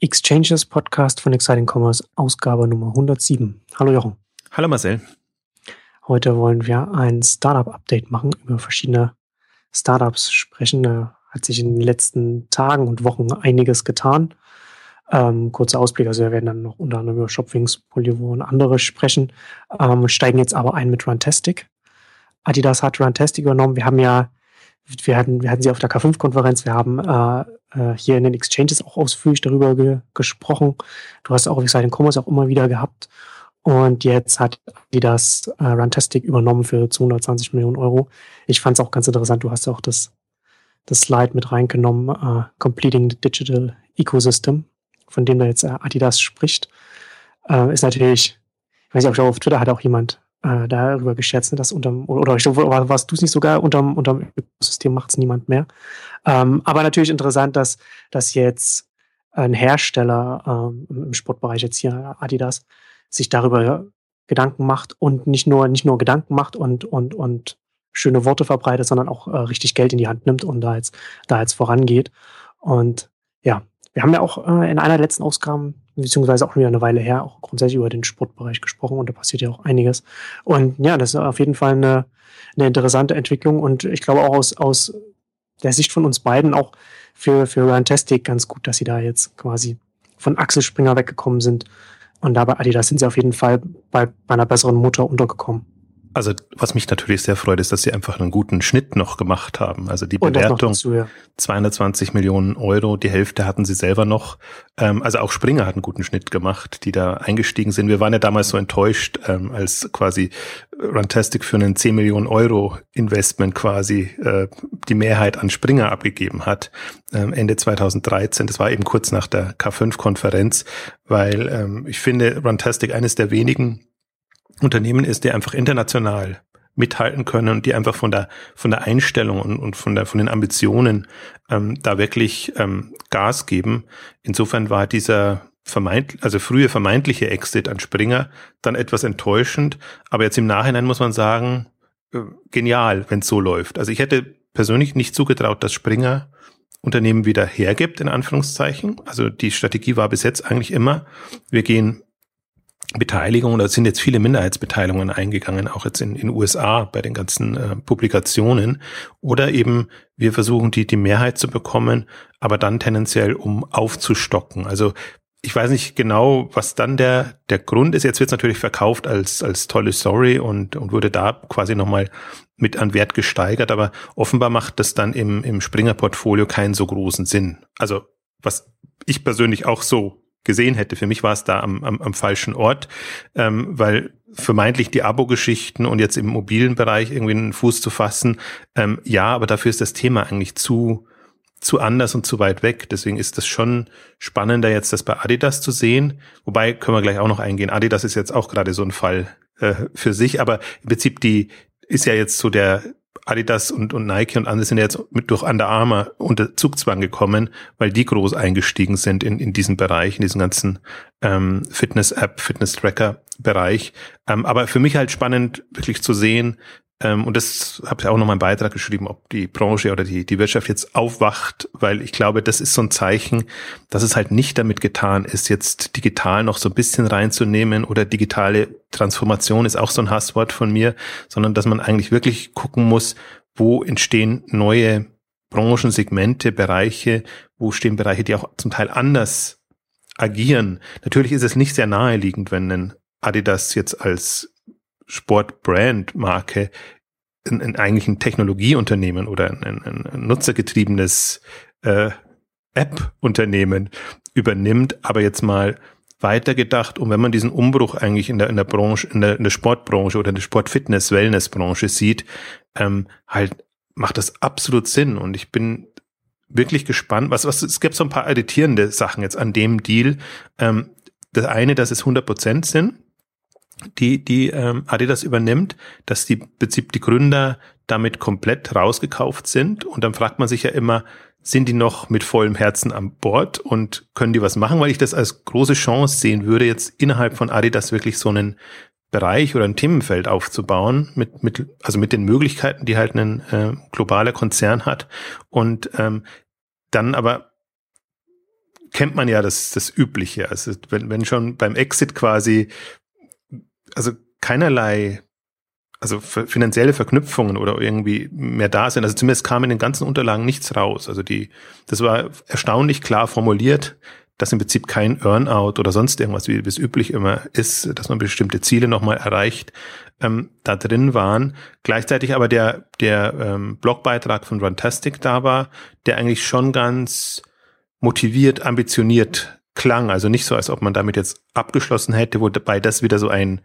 Exchanges Podcast von Exciting Commerce, Ausgabe Nummer 107. Hallo Jochen. Hallo Marcel. Heute wollen wir ein Startup-Update machen, über verschiedene Startups sprechen. Da hat sich in den letzten Tagen und Wochen einiges getan. Ähm, kurzer Ausblick, also wir werden dann noch unter anderem über Shopwings, Polyvo und andere sprechen, ähm, steigen jetzt aber ein mit Runtastic. Adidas hat Runtastic übernommen. Wir haben ja wir hatten, wir hatten sie auf der K5-Konferenz, wir haben äh, äh, hier in den Exchanges auch ausführlich darüber ge gesprochen. Du hast auch Exciting Commerce auch immer wieder gehabt. Und jetzt hat die das äh, Runtastic übernommen für 220 Millionen Euro. Ich fand es auch ganz interessant. Du hast ja auch das, das Slide mit reingenommen, äh, Completing the Digital Ecosystem, von dem da jetzt äh, Adidas spricht. Äh, ist natürlich, ich weiß nicht, auf Twitter hat auch jemand äh, darüber geschätzt, ne, dass unterm, oder ich warst du es nicht sogar, unterm, unterm Ökosystem macht es niemand mehr. Ähm, aber natürlich interessant, dass, dass jetzt ein Hersteller ähm, im Sportbereich, jetzt hier Adidas, sich darüber Gedanken macht und nicht nur, nicht nur Gedanken macht und, und, und schöne Worte verbreitet, sondern auch äh, richtig Geld in die Hand nimmt und da jetzt, da jetzt vorangeht. Und ja, wir haben ja auch äh, in einer letzten Ausgaben, beziehungsweise auch wieder eine Weile her, auch grundsätzlich über den Sportbereich gesprochen und da passiert ja auch einiges. Und ja, das ist auf jeden Fall eine, eine interessante Entwicklung und ich glaube auch aus, aus der Sicht von uns beiden auch für, für Runtastic ganz gut, dass sie da jetzt quasi von Axel Springer weggekommen sind. Und da bei Adidas sind sie auf jeden Fall bei, bei einer besseren Mutter untergekommen. Also was mich natürlich sehr freut, ist, dass sie einfach einen guten Schnitt noch gemacht haben. Also die Bewertung dazu, ja. 220 Millionen Euro, die Hälfte hatten sie selber noch. Ähm, also auch Springer hat einen guten Schnitt gemacht, die da eingestiegen sind. Wir waren ja damals so enttäuscht, ähm, als quasi Runtastic für einen 10 Millionen Euro Investment quasi äh, die Mehrheit an Springer abgegeben hat. Ähm, Ende 2013, das war eben kurz nach der K5-Konferenz, weil ähm, ich finde Runtastic eines der wenigen Unternehmen ist, die einfach international mithalten können und die einfach von der von der Einstellung und, und von der von den Ambitionen ähm, da wirklich ähm, Gas geben. Insofern war dieser vermeint, also frühe vermeintliche Exit an Springer dann etwas enttäuschend, aber jetzt im Nachhinein muss man sagen, äh, genial, wenn es so läuft. Also ich hätte persönlich nicht zugetraut, dass Springer Unternehmen wieder hergibt, in Anführungszeichen. Also die Strategie war bis jetzt eigentlich immer, wir gehen Beteiligungen, da sind jetzt viele Minderheitsbeteiligungen eingegangen, auch jetzt in den USA bei den ganzen äh, Publikationen. Oder eben wir versuchen die, die Mehrheit zu bekommen, aber dann tendenziell um aufzustocken. Also ich weiß nicht genau, was dann der, der Grund ist. Jetzt wird es natürlich verkauft als, als tolle Story und, und wurde da quasi nochmal mit an Wert gesteigert, aber offenbar macht das dann im, im Springer-Portfolio keinen so großen Sinn. Also was ich persönlich auch so gesehen hätte. Für mich war es da am, am, am falschen Ort, ähm, weil vermeintlich die Abo-Geschichten und jetzt im mobilen Bereich irgendwie einen Fuß zu fassen, ähm, ja, aber dafür ist das Thema eigentlich zu zu anders und zu weit weg. Deswegen ist das schon spannender, jetzt das bei Adidas zu sehen. Wobei können wir gleich auch noch eingehen. Adidas ist jetzt auch gerade so ein Fall äh, für sich, aber im Prinzip die ist ja jetzt so der Adidas und, und Nike und andere sind jetzt mit durch Under Armour unter Zugzwang gekommen, weil die groß eingestiegen sind in, in diesen Bereich, in diesen ganzen ähm, Fitness-App, Fitness-Tracker-Bereich. Ähm, aber für mich halt spannend, wirklich zu sehen, ähm, und das habe ich auch noch mal einen Beitrag geschrieben, ob die Branche oder die, die Wirtschaft jetzt aufwacht, weil ich glaube, das ist so ein Zeichen, dass es halt nicht damit getan ist, jetzt digital noch so ein bisschen reinzunehmen oder digitale Transformation ist auch so ein Hasswort von mir, sondern dass man eigentlich wirklich gucken muss, wo entstehen neue Branchensegmente, Bereiche, wo stehen Bereiche, die auch zum Teil anders agieren. Natürlich ist es nicht sehr naheliegend, wenn ein Adidas jetzt als Sportbrand-Marke in, in eigentlich ein Technologieunternehmen oder ein, ein, ein nutzergetriebenes äh, App-Unternehmen übernimmt, aber jetzt mal weitergedacht und wenn man diesen Umbruch eigentlich in der, in der Branche, in der, in der Sportbranche oder in der Sport-Fitness-Wellness-Branche sieht, ähm, halt macht das absolut Sinn und ich bin wirklich gespannt. Was, was, es gibt so ein paar irritierende Sachen jetzt an dem Deal. Ähm, das eine, dass es 100 Prozent sind die, die ähm, Adidas übernimmt, dass die Prinzip die Gründer damit komplett rausgekauft sind. Und dann fragt man sich ja immer, sind die noch mit vollem Herzen an Bord und können die was machen? Weil ich das als große Chance sehen würde, jetzt innerhalb von Adidas wirklich so einen Bereich oder ein Themenfeld aufzubauen, mit, mit, also mit den Möglichkeiten, die halt ein äh, globaler Konzern hat. Und ähm, dann aber kennt man ja das, das Übliche. Also wenn, wenn schon beim Exit quasi, also keinerlei also finanzielle Verknüpfungen oder irgendwie mehr da sind. Also zumindest kam in den ganzen Unterlagen nichts raus. Also die, das war erstaunlich klar formuliert, dass im Prinzip kein Earnout oder sonst irgendwas, wie es üblich immer ist, dass man bestimmte Ziele nochmal erreicht, ähm, da drin waren. Gleichzeitig aber der, der ähm, Blogbeitrag von Runtastic da war, der eigentlich schon ganz motiviert, ambitioniert klang. Also nicht so, als ob man damit jetzt abgeschlossen hätte, wobei das wieder so ein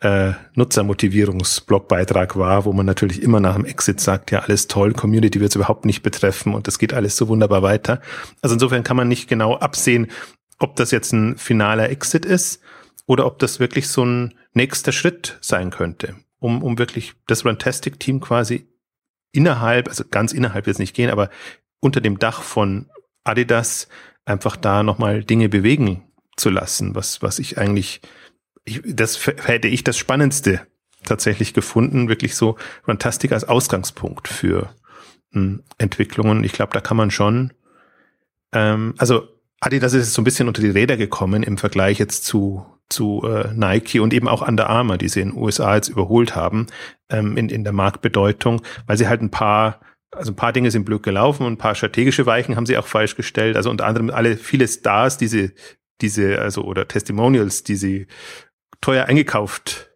äh, Nutzermotivierungsblogbeitrag war, wo man natürlich immer nach dem Exit sagt, ja, alles toll, Community wird es überhaupt nicht betreffen und das geht alles so wunderbar weiter. Also insofern kann man nicht genau absehen, ob das jetzt ein finaler Exit ist oder ob das wirklich so ein nächster Schritt sein könnte, um, um wirklich das Runtastic-Team quasi innerhalb, also ganz innerhalb jetzt nicht gehen, aber unter dem Dach von Adidas einfach da nochmal Dinge bewegen zu lassen, was, was ich eigentlich ich, das hätte ich das Spannendste tatsächlich gefunden, wirklich so Fantastik als Ausgangspunkt für hm, Entwicklungen. Ich glaube, da kann man schon, ähm, also Adidas ist so ein bisschen unter die Räder gekommen im Vergleich jetzt zu zu äh, Nike und eben auch Under Armour, die sie in den USA jetzt überholt haben ähm, in, in der Marktbedeutung, weil sie halt ein paar also ein paar Dinge sind blöd gelaufen und ein paar strategische Weichen haben sie auch falsch gestellt. Also unter anderem alle viele Stars, diese diese also oder Testimonials, die sie teuer eingekauft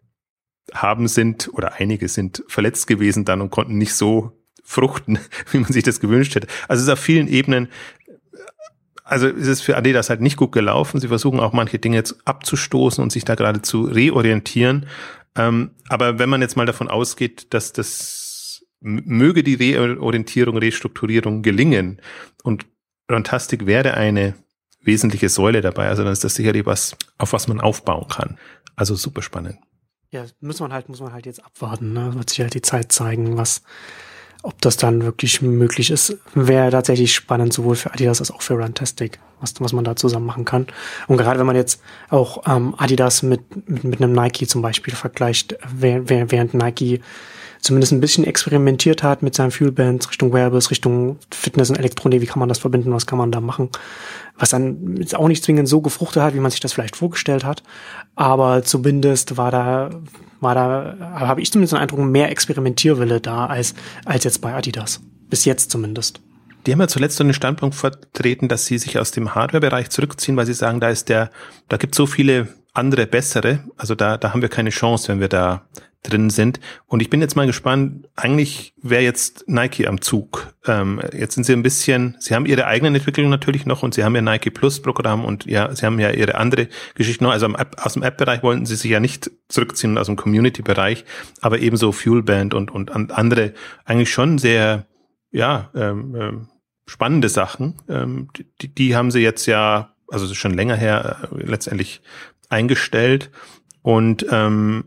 haben, sind oder einige sind verletzt gewesen dann und konnten nicht so fruchten, wie man sich das gewünscht hätte. Also es ist auf vielen Ebenen, also es ist für Adidas halt nicht gut gelaufen. Sie versuchen auch manche Dinge jetzt abzustoßen und sich da gerade zu reorientieren. Ähm, aber wenn man jetzt mal davon ausgeht, dass das möge die Reorientierung, Restrukturierung gelingen und Rantastic wäre eine wesentliche Säule dabei, also dann ist das sicherlich was, auf was man aufbauen kann. Also super spannend. Ja, muss man halt, muss man halt jetzt abwarten. Ne? Wird sich halt die Zeit zeigen, was, ob das dann wirklich möglich ist. Wäre tatsächlich spannend, sowohl für Adidas als auch für Runtastic, was, was man da zusammen machen kann. Und gerade wenn man jetzt auch ähm, Adidas mit, mit, mit einem Nike zum Beispiel vergleicht, während, während Nike zumindest ein bisschen experimentiert hat mit seinen Fuelbands Richtung Wearables, Richtung Fitness und Elektronik, wie kann man das verbinden, was kann man da machen, was dann jetzt auch nicht zwingend so gefruchtet hat, wie man sich das vielleicht vorgestellt hat, aber zumindest war da, war da, habe ich zumindest den Eindruck, mehr Experimentierwille da als, als jetzt bei Adidas. Bis jetzt zumindest. Die haben ja zuletzt so den Standpunkt vertreten, dass sie sich aus dem Hardware-Bereich zurückziehen, weil sie sagen, da ist der, da gibt so viele andere bessere. Also da, da haben wir keine Chance, wenn wir da drin sind. Und ich bin jetzt mal gespannt, eigentlich wäre jetzt Nike am Zug. Ähm, jetzt sind sie ein bisschen, sie haben ihre eigenen Entwicklungen natürlich noch und sie haben ihr Nike Plus Programm und ja, sie haben ja ihre andere Geschichte noch. Also App, aus dem App-Bereich wollten sie sich ja nicht zurückziehen aus dem Community-Bereich, aber ebenso Fuelband und, und andere eigentlich schon sehr, ja, ähm, ähm, spannende Sachen. Ähm, die, die haben sie jetzt ja, also schon länger her, äh, letztendlich eingestellt. Und ähm,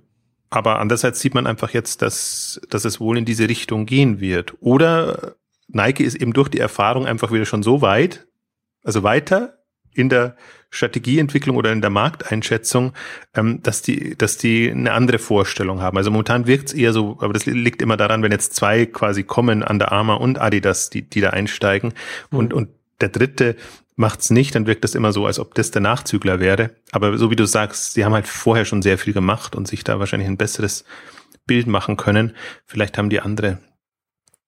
aber andererseits sieht man einfach jetzt, dass, dass es wohl in diese Richtung gehen wird. Oder Nike ist eben durch die Erfahrung einfach wieder schon so weit, also weiter in der Strategieentwicklung oder in der Markteinschätzung, ähm, dass die, dass die eine andere Vorstellung haben. Also momentan wirkt es eher so, aber das liegt immer daran, wenn jetzt zwei quasi kommen, an der Arma und Adidas, die, die da einsteigen mhm. und, und der dritte macht's nicht, dann wirkt das immer so, als ob das der Nachzügler wäre. Aber so wie du sagst, sie haben halt vorher schon sehr viel gemacht und sich da wahrscheinlich ein besseres Bild machen können. Vielleicht haben die andere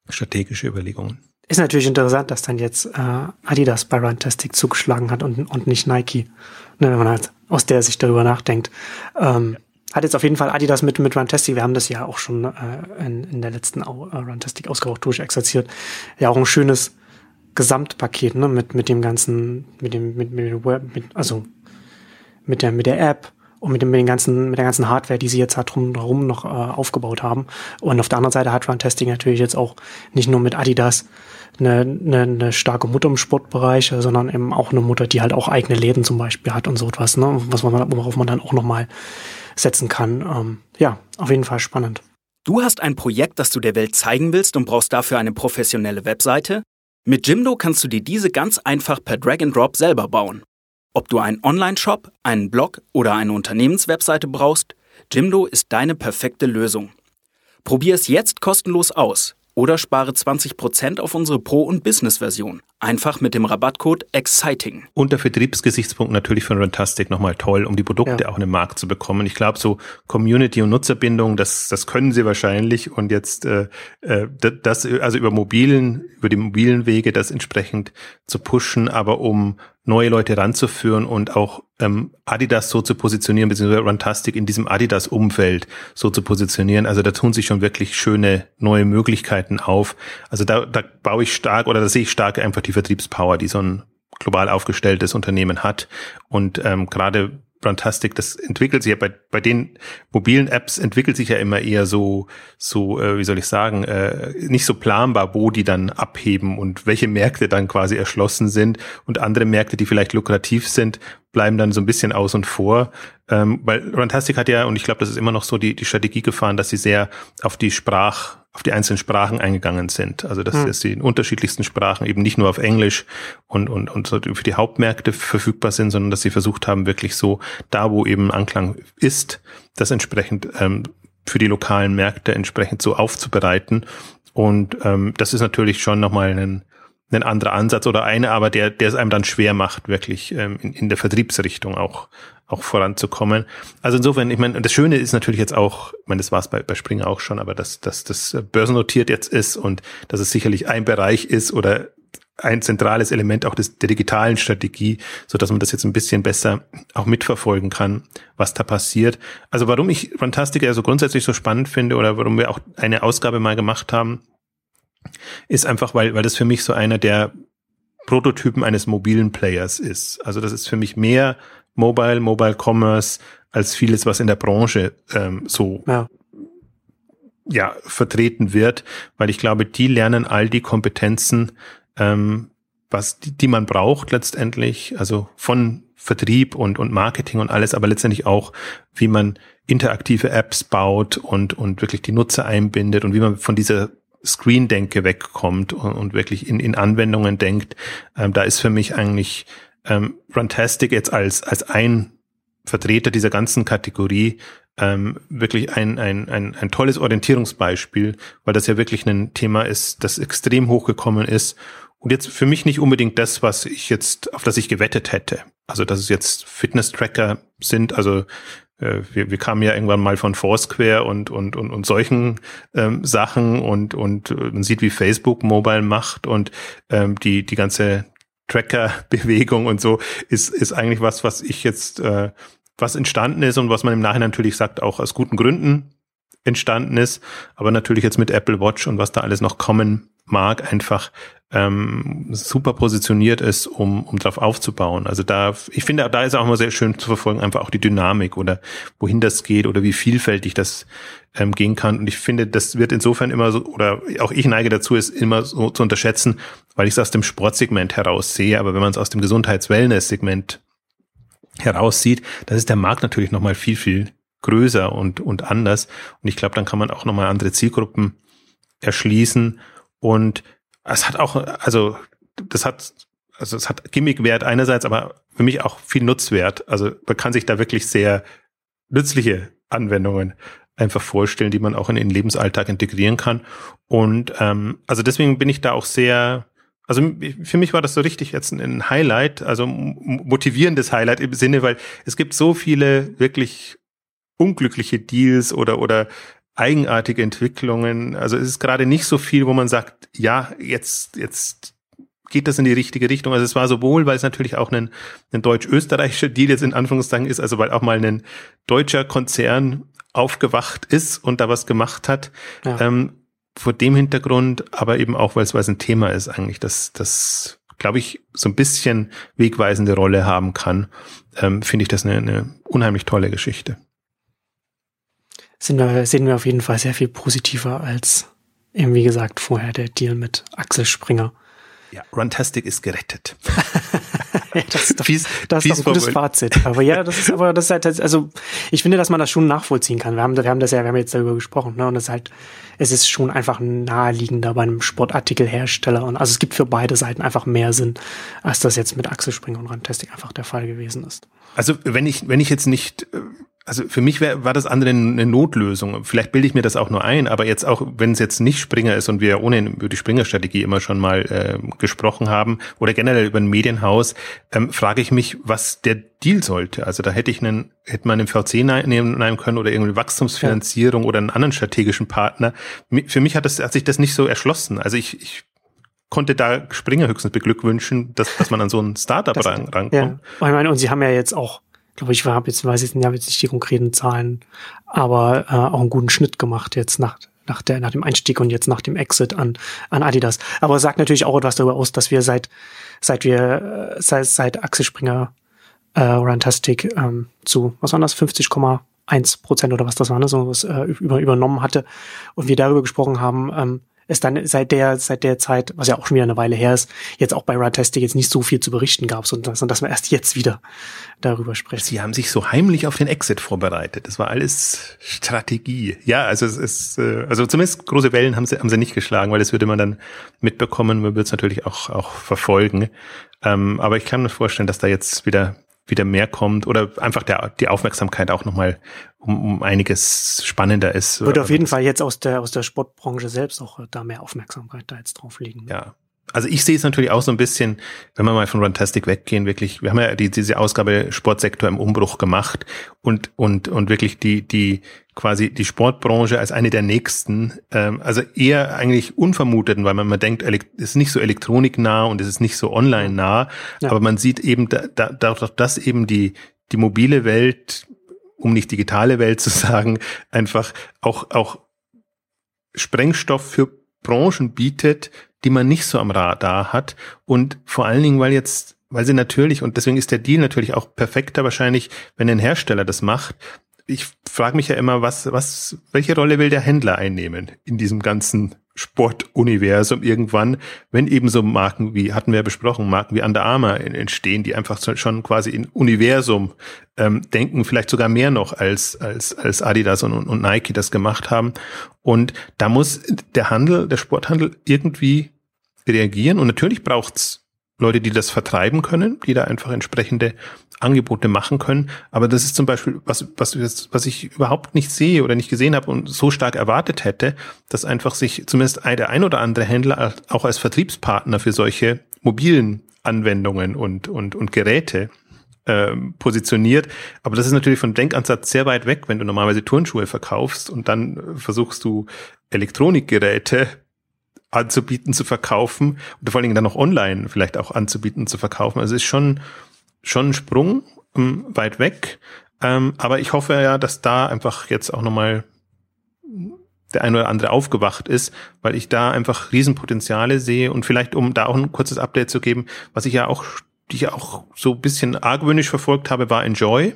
strategische Überlegungen. Ist natürlich interessant, dass dann jetzt äh, Adidas bei Runtastic zugeschlagen hat und, und nicht Nike. Ne, wenn man halt aus der Sicht darüber nachdenkt. Ähm, hat jetzt auf jeden Fall Adidas mit, mit Runtastic, wir haben das ja auch schon äh, in, in der letzten äh, Runtastic-Ausgabe auch durchexerziert, ja auch ein schönes Gesamtpaket, ne, mit, mit dem ganzen, mit dem, mit, mit, dem Web, mit, also mit der, mit der App und mit dem, mit den ganzen, mit der ganzen Hardware, die sie jetzt halt drumherum noch äh, aufgebaut haben. Und auf der anderen Seite hat Run Testing natürlich jetzt auch nicht nur mit Adidas eine, eine, eine starke Mutter im Sportbereich, sondern eben auch eine Mutter, die halt auch eigene Läden zum Beispiel hat und so etwas, ne, was man, worauf man dann auch nochmal setzen kann. Ähm, ja, auf jeden Fall spannend. Du hast ein Projekt, das du der Welt zeigen willst und brauchst dafür eine professionelle Webseite? Mit Jimdo kannst du dir diese ganz einfach per Drag and Drop selber bauen. Ob du einen Online-Shop, einen Blog oder eine Unternehmenswebseite brauchst, Jimdo ist deine perfekte Lösung. Probier es jetzt kostenlos aus. Oder spare 20% auf unsere Pro- und Business-Version. Einfach mit dem Rabattcode EXCITING. Unter Vertriebsgesichtspunkt natürlich von Rantastic nochmal toll, um die Produkte ja. auch in den Markt zu bekommen. Ich glaube, so Community- und Nutzerbindung, das, das können sie wahrscheinlich. Und jetzt äh, äh das, also über mobilen, über die mobilen Wege das entsprechend zu pushen, aber um neue Leute ranzuführen und auch ähm, Adidas so zu positionieren, beziehungsweise Runtastic in diesem Adidas-Umfeld so zu positionieren. Also da tun sich schon wirklich schöne neue Möglichkeiten auf. Also da, da baue ich stark oder da sehe ich stark einfach die Vertriebspower, die so ein global aufgestelltes Unternehmen hat. Und ähm, gerade Runtastic, das entwickelt sich ja bei, bei den mobilen Apps entwickelt sich ja immer eher so, so, äh, wie soll ich sagen, äh, nicht so planbar, wo die dann abheben und welche Märkte dann quasi erschlossen sind und andere Märkte, die vielleicht lukrativ sind, bleiben dann so ein bisschen aus und vor. Ähm, weil Runtastic hat ja, und ich glaube, das ist immer noch so die, die Strategie gefahren, dass sie sehr auf die Sprach, auf die einzelnen Sprachen eingegangen sind. Also dass, dass sie in unterschiedlichsten Sprachen eben nicht nur auf Englisch und, und, und für die Hauptmärkte verfügbar sind, sondern dass sie versucht haben, wirklich so da, wo eben Anklang ist, das entsprechend ähm, für die lokalen Märkte entsprechend so aufzubereiten. Und ähm, das ist natürlich schon nochmal ein, ein anderer Ansatz oder eine, aber der, der es einem dann schwer macht, wirklich ähm, in, in der Vertriebsrichtung auch, auch voranzukommen. Also insofern, ich meine, das Schöne ist natürlich jetzt auch, ich meine, das war es bei, bei Springer auch schon, aber dass, dass das börsennotiert jetzt ist und dass es sicherlich ein Bereich ist oder ein zentrales Element auch des, der digitalen Strategie, so dass man das jetzt ein bisschen besser auch mitverfolgen kann, was da passiert. Also warum ich Fantastica so grundsätzlich so spannend finde oder warum wir auch eine Ausgabe mal gemacht haben, ist einfach, weil, weil das für mich so einer der Prototypen eines mobilen Players ist. Also das ist für mich mehr Mobile, Mobile Commerce als vieles, was in der Branche ähm, so ja. ja vertreten wird, weil ich glaube, die lernen all die Kompetenzen, ähm, was die, die man braucht letztendlich, also von Vertrieb und und Marketing und alles, aber letztendlich auch, wie man interaktive Apps baut und und wirklich die Nutzer einbindet und wie man von dieser Screen-Denke wegkommt und, und, wirklich in, in Anwendungen denkt. Ähm, da ist für mich eigentlich ähm, Runtastic jetzt als, als ein Vertreter dieser ganzen Kategorie ähm, wirklich ein, ein, ein, ein tolles Orientierungsbeispiel, weil das ja wirklich ein Thema ist, das extrem hochgekommen ist und jetzt für mich nicht unbedingt das, was ich jetzt, auf das ich gewettet hätte. Also, dass es jetzt Fitness-Tracker sind, also äh, wir, wir kamen ja irgendwann mal von Foursquare und und und, und solchen ähm, Sachen und und äh, man sieht, wie Facebook Mobile macht und ähm, die die ganze Tracker-Bewegung und so ist ist eigentlich was, was ich jetzt äh, was entstanden ist und was man im Nachhinein natürlich sagt, auch aus guten Gründen entstanden ist, aber natürlich jetzt mit Apple Watch und was da alles noch kommen mag, einfach ähm, super positioniert ist, um, um darauf aufzubauen. Also da, ich finde, da ist auch immer sehr schön zu verfolgen, einfach auch die Dynamik oder wohin das geht oder wie vielfältig das ähm, gehen kann. Und ich finde, das wird insofern immer so, oder auch ich neige dazu, es immer so zu unterschätzen, weil ich es aus dem Sportsegment heraus sehe. Aber wenn man es aus dem Gesundheits-Wellness-Segment heraussieht, dann ist der Markt natürlich nochmal viel, viel größer und, und anders. Und ich glaube, dann kann man auch nochmal andere Zielgruppen erschließen. Und es hat auch, also das hat, also es hat Gimmickwert einerseits, aber für mich auch viel Nutzwert. Also man kann sich da wirklich sehr nützliche Anwendungen einfach vorstellen, die man auch in den Lebensalltag integrieren kann. Und ähm, also deswegen bin ich da auch sehr, also für mich war das so richtig jetzt ein Highlight, also motivierendes Highlight im Sinne, weil es gibt so viele wirklich unglückliche Deals oder oder eigenartige Entwicklungen. Also es ist gerade nicht so viel, wo man sagt, ja, jetzt, jetzt geht das in die richtige Richtung. Also es war sowohl, weil es natürlich auch ein, ein deutsch-österreichischer Deal jetzt in Anführungszeichen ist, also weil auch mal ein deutscher Konzern aufgewacht ist und da was gemacht hat. Ja. Ähm, vor dem Hintergrund, aber eben auch, weil es, weil es ein Thema ist eigentlich, dass das, glaube ich, so ein bisschen wegweisende Rolle haben kann, ähm, finde ich das eine, eine unheimlich tolle Geschichte sind wir, sehen wir auf jeden Fall sehr viel positiver als eben, wie gesagt, vorher der Deal mit Axel Springer. Ja, Runtastic ist gerettet. ja, das ist doch, fies, das ist doch ein gutes Fazit. Aber ja, das ist aber das ist halt, also ich finde, dass man das schon nachvollziehen kann. Wir haben, wir haben das ja, wir haben jetzt darüber gesprochen, ne? Und das ist halt, es ist schon einfach naheliegender bei einem Sportartikelhersteller. Und also es gibt für beide Seiten einfach mehr Sinn, als das jetzt mit Axel Springer und Runtastic einfach der Fall gewesen ist. Also wenn ich, wenn ich jetzt nicht äh, also für mich wär, war das andere eine Notlösung. Vielleicht bilde ich mir das auch nur ein, aber jetzt auch, wenn es jetzt nicht Springer ist und wir ohnehin über die Springer-Strategie immer schon mal äh, gesprochen haben oder generell über ein Medienhaus, ähm, frage ich mich, was der Deal sollte. Also da hätte ich einen, hätte man einen VC nehmen können oder irgendwie Wachstumsfinanzierung ja. oder einen anderen strategischen Partner. Für mich hat das, hat sich das nicht so erschlossen. Also ich, ich konnte da Springer höchstens beglückwünschen, dass, dass man an so ein Startup ran, rankommt. Ja. Ich meine, und sie haben ja jetzt auch glaube ich, habe jetzt, weiß jetzt, habe jetzt nicht die konkreten Zahlen, aber äh, auch einen guten Schnitt gemacht jetzt nach, nach, der, nach dem Einstieg und jetzt nach dem Exit an, an Adidas. Aber es sagt natürlich auch etwas darüber aus, dass wir seit, seit wir, äh, seit, seit Axel Springer äh, Runtastic ähm, zu, was waren das, 50,1 Prozent oder was das war, ne, so was äh, über, übernommen hatte und wir darüber gesprochen haben, ähm, es dann seit der, seit der Zeit, was ja auch schon wieder eine Weile her ist, jetzt auch bei Runtastic jetzt nicht so viel zu berichten gab, sondern, sondern dass wir erst jetzt wieder darüber sprechen. Sie haben sich so heimlich auf den Exit vorbereitet. Das war alles Strategie. Ja, also es ist, äh, also zumindest große Wellen haben sie, haben sie nicht geschlagen, weil das würde man dann mitbekommen, man würde es natürlich auch, auch verfolgen. Ähm, aber ich kann mir vorstellen, dass da jetzt wieder wieder mehr kommt oder einfach der, die Aufmerksamkeit auch nochmal um, um einiges spannender ist. Würde auf jeden Fall jetzt aus der, aus der Sportbranche selbst auch da mehr Aufmerksamkeit da jetzt drauf liegen. Ja. Also ich sehe es natürlich auch so ein bisschen, wenn wir mal von Runtastic weggehen, wirklich, wir haben ja die, diese Ausgabe Sportsektor im Umbruch gemacht und, und, und wirklich die, die, quasi die Sportbranche als eine der nächsten, ähm, also eher eigentlich unvermuteten, weil man, man denkt, es ist nicht so elektroniknah und es ist nicht so online nah, ja. aber man sieht eben da, da, dadurch, dass eben die, die mobile Welt, um nicht digitale Welt zu sagen, einfach auch, auch Sprengstoff für Branchen bietet, die man nicht so am Radar hat und vor allen Dingen, weil jetzt weil sie natürlich, und deswegen ist der Deal natürlich auch perfekter wahrscheinlich, wenn ein Hersteller das macht, ich frage mich ja immer, was, was, welche Rolle will der Händler einnehmen in diesem ganzen Sportuniversum irgendwann, wenn eben so Marken wie, hatten wir ja besprochen, Marken wie Under Armour entstehen, die einfach schon quasi in Universum ähm, denken, vielleicht sogar mehr noch als, als, als Adidas und, und Nike das gemacht haben. Und da muss der Handel, der Sporthandel irgendwie reagieren. Und natürlich braucht's Leute, die das vertreiben können, die da einfach entsprechende Angebote machen können. Aber das ist zum Beispiel was, was, was ich überhaupt nicht sehe oder nicht gesehen habe und so stark erwartet hätte, dass einfach sich zumindest der ein oder andere Händler auch als Vertriebspartner für solche mobilen Anwendungen und, und, und Geräte ähm, positioniert. Aber das ist natürlich von Denkansatz sehr weit weg, wenn du normalerweise Turnschuhe verkaufst und dann versuchst du Elektronikgeräte anzubieten, zu verkaufen und vor allen Dingen dann noch online vielleicht auch anzubieten, zu verkaufen. Also es ist schon, schon ein Sprung um, ähm, weit weg. Ähm, aber ich hoffe ja, dass da einfach jetzt auch nochmal der ein oder andere aufgewacht ist, weil ich da einfach Riesenpotenziale sehe und vielleicht, um da auch ein kurzes Update zu geben, was ich ja auch, die ich auch so ein bisschen argwöhnisch verfolgt habe, war Enjoy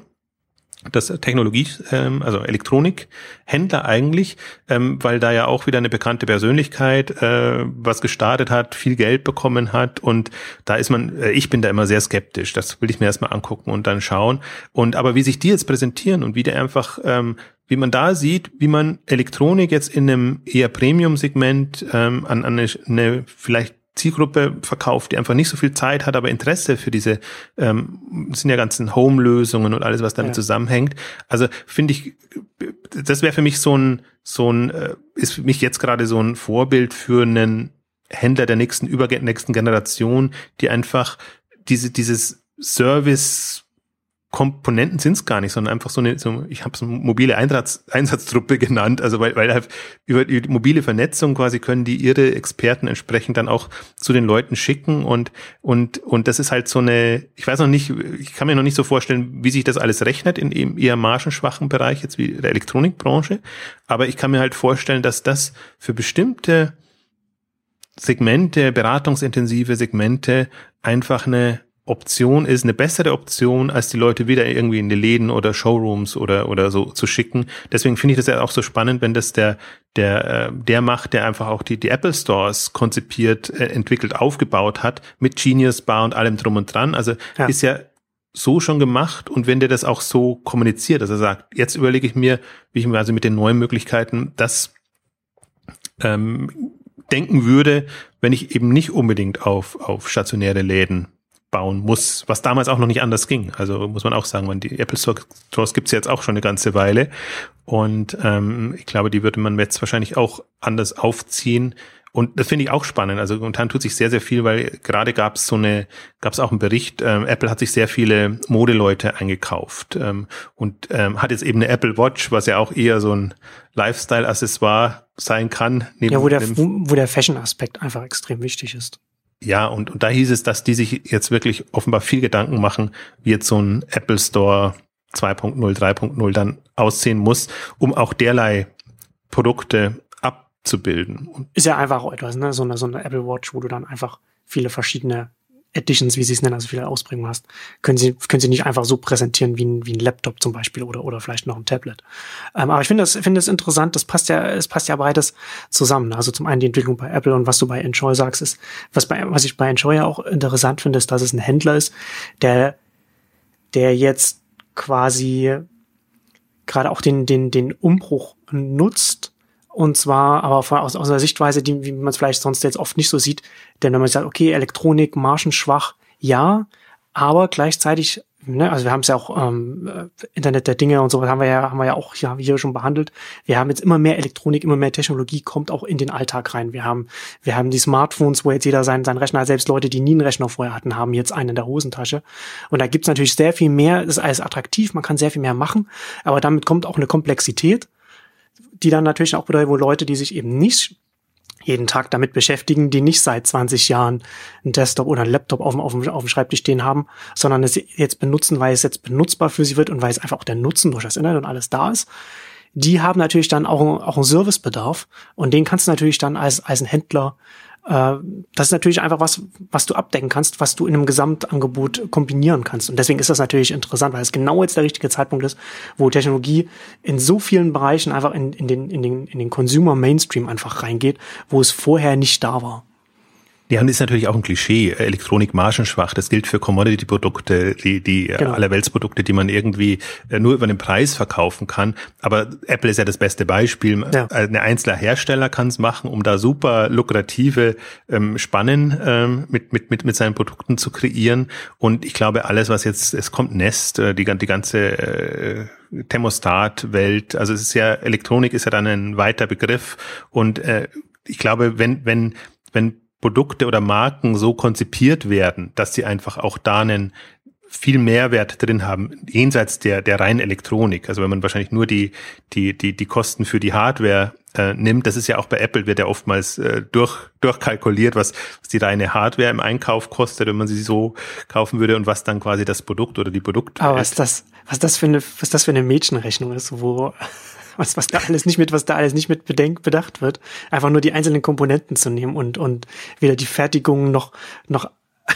das Technologie, ähm, also Elektronikhändler eigentlich, ähm, weil da ja auch wieder eine bekannte Persönlichkeit äh, was gestartet hat, viel Geld bekommen hat und da ist man, äh, ich bin da immer sehr skeptisch. Das will ich mir erstmal angucken und dann schauen. Und aber wie sich die jetzt präsentieren und wie der einfach ähm, wie man da sieht, wie man Elektronik jetzt in einem eher Premium-Segment ähm, an, an eine, eine vielleicht Zielgruppe verkauft, die einfach nicht so viel Zeit hat, aber Interesse für diese, ähm, sind ja ganzen Home-Lösungen und alles, was damit ja. zusammenhängt. Also finde ich, das wäre für mich so ein, so ein, äh, ist für mich jetzt gerade so ein Vorbild für einen Händler der nächsten, übernächsten Generation, die einfach diese, dieses Service Komponenten sind es gar nicht, sondern einfach so eine, so, ich habe es mobile Einsatz, Einsatztruppe genannt, also weil, weil halt über die mobile Vernetzung quasi können die ihre Experten entsprechend dann auch zu den Leuten schicken und und und das ist halt so eine, ich weiß noch nicht, ich kann mir noch nicht so vorstellen, wie sich das alles rechnet in eben eher margenschwachen Bereich jetzt wie der Elektronikbranche, aber ich kann mir halt vorstellen, dass das für bestimmte Segmente, beratungsintensive Segmente einfach eine Option ist, eine bessere Option, als die Leute wieder irgendwie in die Läden oder Showrooms oder oder so zu schicken. Deswegen finde ich das ja auch so spannend, wenn das der der äh, der macht, der einfach auch die die Apple Stores konzipiert, äh, entwickelt, aufgebaut hat mit Genius Bar und allem drum und dran. Also ja. ist ja so schon gemacht und wenn der das auch so kommuniziert, dass er sagt, jetzt überlege ich mir, wie ich mir also mit den neuen Möglichkeiten das ähm, denken würde, wenn ich eben nicht unbedingt auf auf stationäre Läden bauen muss, was damals auch noch nicht anders ging. Also muss man auch sagen, man, die Apple Stores gibt's jetzt auch schon eine ganze Weile. Und ähm, ich glaube, die würde man jetzt wahrscheinlich auch anders aufziehen. Und das finde ich auch spannend. Also momentan tut sich sehr, sehr viel, weil gerade gab es so eine, gab es auch einen Bericht, ähm, Apple hat sich sehr viele Modeleute eingekauft ähm, und ähm, hat jetzt eben eine Apple Watch, was ja auch eher so ein Lifestyle-Accessoire sein kann. ja, wo der, wo der Fashion-Aspekt einfach extrem wichtig ist. Ja, und, und da hieß es, dass die sich jetzt wirklich offenbar viel Gedanken machen, wie jetzt so ein Apple Store 2.0, 3.0 dann aussehen muss, um auch derlei Produkte abzubilden. Ist ja einfach auch etwas, ne? So eine, so eine Apple Watch, wo du dann einfach viele verschiedene Editions, wie sie es nennen, also viele Ausprägungen hast, können sie, können sie nicht einfach so präsentieren wie ein, wie ein Laptop zum Beispiel oder, oder vielleicht noch ein Tablet. Ähm, aber ich finde das, finde das interessant, das passt ja, es passt ja beides zusammen. Also zum einen die Entwicklung bei Apple und was du bei Enjoy sagst, ist, was bei, was ich bei Enjoy ja auch interessant finde, ist, dass es ein Händler ist, der, der jetzt quasi gerade auch den, den, den Umbruch nutzt, und zwar aber aus, aus einer Sichtweise, die, wie man es vielleicht sonst jetzt oft nicht so sieht. Denn wenn man sagt, okay, Elektronik, margenschwach, ja, aber gleichzeitig, ne, also wir haben es ja auch ähm, Internet der Dinge und so haben wir ja, haben wir ja auch ja, hier schon behandelt. Wir haben jetzt immer mehr Elektronik, immer mehr Technologie kommt auch in den Alltag rein. Wir haben, wir haben die Smartphones, wo jetzt jeder seinen, seinen Rechner, selbst Leute, die nie einen Rechner vorher hatten, haben jetzt einen in der Hosentasche. Und da gibt's natürlich sehr viel mehr, das ist alles attraktiv, man kann sehr viel mehr machen, aber damit kommt auch eine Komplexität die dann natürlich auch bedeutet, wo Leute, die sich eben nicht jeden Tag damit beschäftigen, die nicht seit 20 Jahren einen Desktop oder einen Laptop auf dem, auf dem, auf dem Schreibtisch stehen haben, sondern es jetzt benutzen, weil es jetzt benutzbar für sie wird und weil es einfach auch der Nutzen durch das Internet und alles da ist. Die haben natürlich dann auch, auch einen Servicebedarf und den kannst du natürlich dann als, als ein Händler das ist natürlich einfach was, was du abdecken kannst, was du in einem Gesamtangebot kombinieren kannst. Und deswegen ist das natürlich interessant, weil es genau jetzt der richtige Zeitpunkt ist, wo Technologie in so vielen Bereichen einfach in, in den, in den, in den Consumer Mainstream einfach reingeht, wo es vorher nicht da war. Ja, und ist natürlich auch ein Klischee. Elektronik margenschwach. Das gilt für Commodity-Produkte, die, die äh, genau. allerweltsprodukte, die man irgendwie äh, nur über den Preis verkaufen kann. Aber Apple ist ja das beste Beispiel. Ja. Ein einzelner Hersteller kann es machen, um da super lukrative ähm, Spannen ähm, mit, mit, mit, mit seinen Produkten zu kreieren. Und ich glaube, alles, was jetzt, es kommt Nest, äh, die, die ganze äh, Thermostat-Welt, also es ist ja, Elektronik ist ja dann ein weiter Begriff. Und äh, ich glaube, wenn, wenn, wenn Produkte oder Marken so konzipiert werden, dass sie einfach auch da einen viel Mehrwert drin haben, jenseits der, der reinen Elektronik. Also wenn man wahrscheinlich nur die, die, die, die Kosten für die Hardware äh, nimmt, das ist ja auch bei Apple, wird ja oftmals äh, durch, durchkalkuliert, was, was die reine Hardware im Einkauf kostet, wenn man sie so kaufen würde und was dann quasi das Produkt oder die Produkte. Aber was das, was das für eine, was das für eine Mädchenrechnung ist, wo was, was da alles nicht mit, was da alles nicht mit bedenkt, bedacht wird. Einfach nur die einzelnen Komponenten zu nehmen und, und wieder die Fertigung noch, noch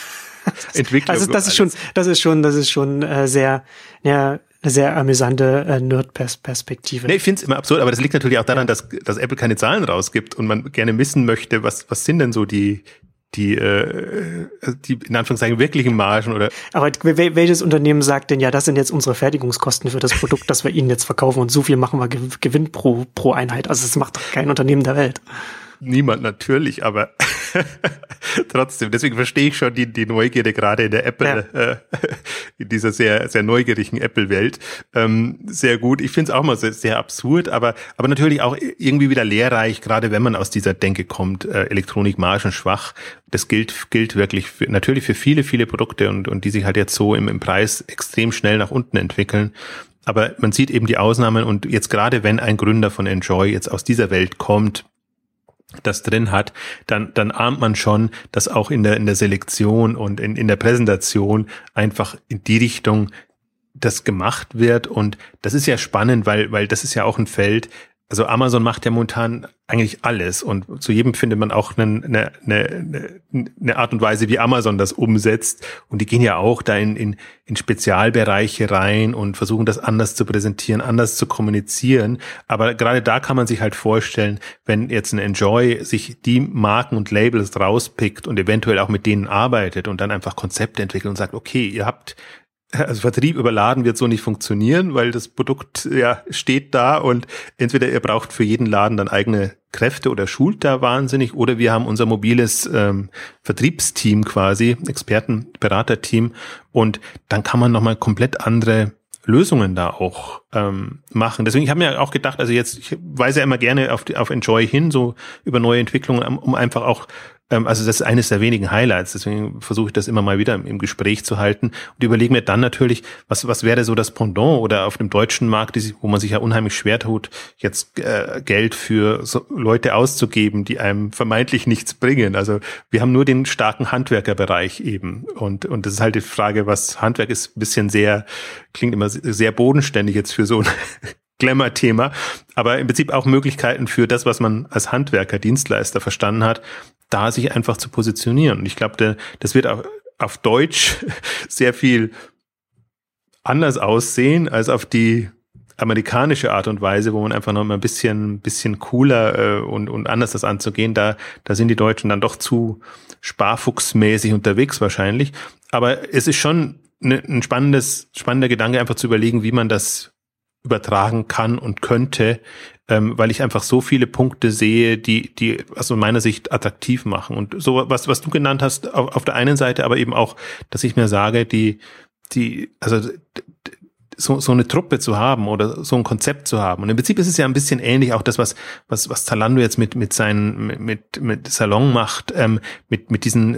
Entwicklung. Also das ist schon, das ist schon, das ist schon äh, sehr, ja, eine sehr amüsante äh, Nerd-Perspektive. Nee, ich finde es immer absurd, aber das liegt natürlich auch daran, ja. dass, dass Apple keine Zahlen rausgibt und man gerne wissen möchte, was, was sind denn so die, die, äh, die in Anführungszeichen wirklichen Margen oder. Aber welches Unternehmen sagt denn, ja, das sind jetzt unsere Fertigungskosten für das Produkt, das wir Ihnen jetzt verkaufen und so viel machen wir Gewinn pro, pro Einheit? Also das macht doch kein Unternehmen der Welt. Niemand natürlich, aber trotzdem, deswegen verstehe ich schon die, die Neugierde gerade in der Apple, ja. äh, in dieser sehr, sehr neugierigen Apple-Welt. Ähm, sehr gut. Ich finde es auch mal sehr, sehr absurd, aber, aber natürlich auch irgendwie wieder lehrreich, gerade wenn man aus dieser Denke kommt, äh, Elektronik margenschwach. Das gilt, gilt wirklich für, natürlich für viele, viele Produkte und, und die sich halt jetzt so im, im Preis extrem schnell nach unten entwickeln. Aber man sieht eben die Ausnahmen und jetzt gerade wenn ein Gründer von Enjoy jetzt aus dieser Welt kommt, das drin hat, dann, dann ahnt man schon, dass auch in der, in der Selektion und in, in der Präsentation einfach in die Richtung das gemacht wird. Und das ist ja spannend, weil, weil das ist ja auch ein Feld, also Amazon macht ja momentan eigentlich alles und zu jedem findet man auch eine, eine, eine, eine Art und Weise, wie Amazon das umsetzt. Und die gehen ja auch da in, in, in Spezialbereiche rein und versuchen das anders zu präsentieren, anders zu kommunizieren. Aber gerade da kann man sich halt vorstellen, wenn jetzt ein Enjoy sich die Marken und Labels rauspickt und eventuell auch mit denen arbeitet und dann einfach Konzepte entwickelt und sagt, okay, ihr habt also Vertrieb überladen wird so nicht funktionieren, weil das Produkt ja steht da und entweder ihr braucht für jeden Laden dann eigene Kräfte oder schult da wahnsinnig oder wir haben unser mobiles ähm, Vertriebsteam quasi, Experten, Beraterteam und dann kann man nochmal komplett andere Lösungen da auch ähm, machen. Deswegen ich habe mir auch gedacht, also jetzt, ich weise ja immer gerne auf, auf Enjoy hin, so über neue Entwicklungen, um einfach auch also das ist eines der wenigen Highlights, deswegen versuche ich das immer mal wieder im, Gespräch zu halten und überlege mir dann natürlich, was, was wäre so das Pendant oder auf dem deutschen Markt, wo man sich ja unheimlich schwer tut, jetzt äh, Geld für so Leute auszugeben, die einem vermeintlich nichts bringen. Also wir haben nur den starken Handwerkerbereich eben und, und das ist halt die Frage, was Handwerk ist, ein bisschen sehr, klingt immer sehr bodenständig jetzt für so ein Glamour-Thema, aber im Prinzip auch Möglichkeiten für das, was man als Handwerker, Dienstleister verstanden hat, da sich einfach zu positionieren. Und ich glaube, das wird auch auf Deutsch sehr viel anders aussehen als auf die amerikanische Art und Weise, wo man einfach noch mal ein bisschen, bisschen cooler äh, und, und anders das anzugehen. Da, da sind die Deutschen dann doch zu sparfuchsmäßig unterwegs wahrscheinlich. Aber es ist schon ne, ein spannendes, spannender Gedanke, einfach zu überlegen, wie man das übertragen kann und könnte ähm, weil ich einfach so viele Punkte sehe, die, die aus meiner Sicht attraktiv machen. Und so, was, was du genannt hast, auf, auf der einen Seite, aber eben auch, dass ich mir sage, die, die, also so, so eine Truppe zu haben oder so ein Konzept zu haben. Und im Prinzip ist es ja ein bisschen ähnlich auch das, was, was, was Zalando jetzt mit, mit seinen, mit, mit Salon macht, ähm, mit, mit diesen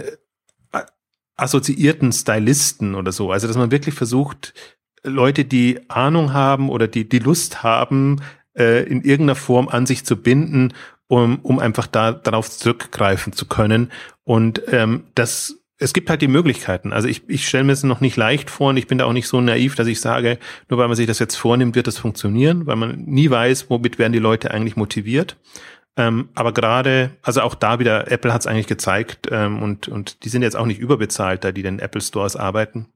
äh, assoziierten Stylisten oder so. Also, dass man wirklich versucht, Leute, die Ahnung haben oder die, die Lust haben, äh, in irgendeiner Form an sich zu binden, um, um einfach da darauf zurückgreifen zu können. Und ähm, das es gibt halt die Möglichkeiten. Also ich, ich stelle mir es noch nicht leicht vor und ich bin da auch nicht so naiv, dass ich sage, nur weil man sich das jetzt vornimmt, wird das funktionieren, weil man nie weiß, womit werden die Leute eigentlich motiviert. Ähm, aber gerade, also auch da wieder, Apple hat es eigentlich gezeigt ähm, und, und die sind jetzt auch nicht überbezahlt, da die den Apple Stores arbeiten.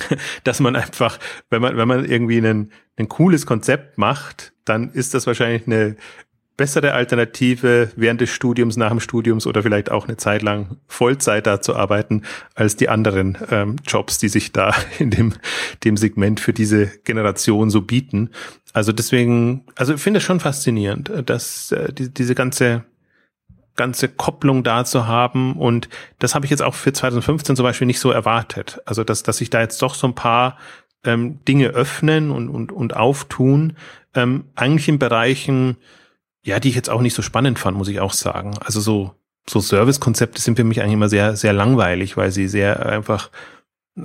dass man einfach, wenn man, wenn man irgendwie ein, ein cooles Konzept macht, dann ist das wahrscheinlich eine bessere Alternative während des Studiums, nach dem Studiums oder vielleicht auch eine Zeit lang Vollzeit da zu arbeiten, als die anderen ähm, Jobs, die sich da in dem, dem Segment für diese Generation so bieten. Also deswegen, also ich finde es schon faszinierend, dass äh, die, diese ganze ganze Kopplung da zu haben. Und das habe ich jetzt auch für 2015 zum Beispiel nicht so erwartet. Also, dass, dass sich da jetzt doch so ein paar ähm, Dinge öffnen und, und, und auftun, ähm, eigentlich in Bereichen, ja, die ich jetzt auch nicht so spannend fand, muss ich auch sagen. Also so, so Servicekonzepte sind für mich eigentlich immer sehr, sehr langweilig, weil sie sehr einfach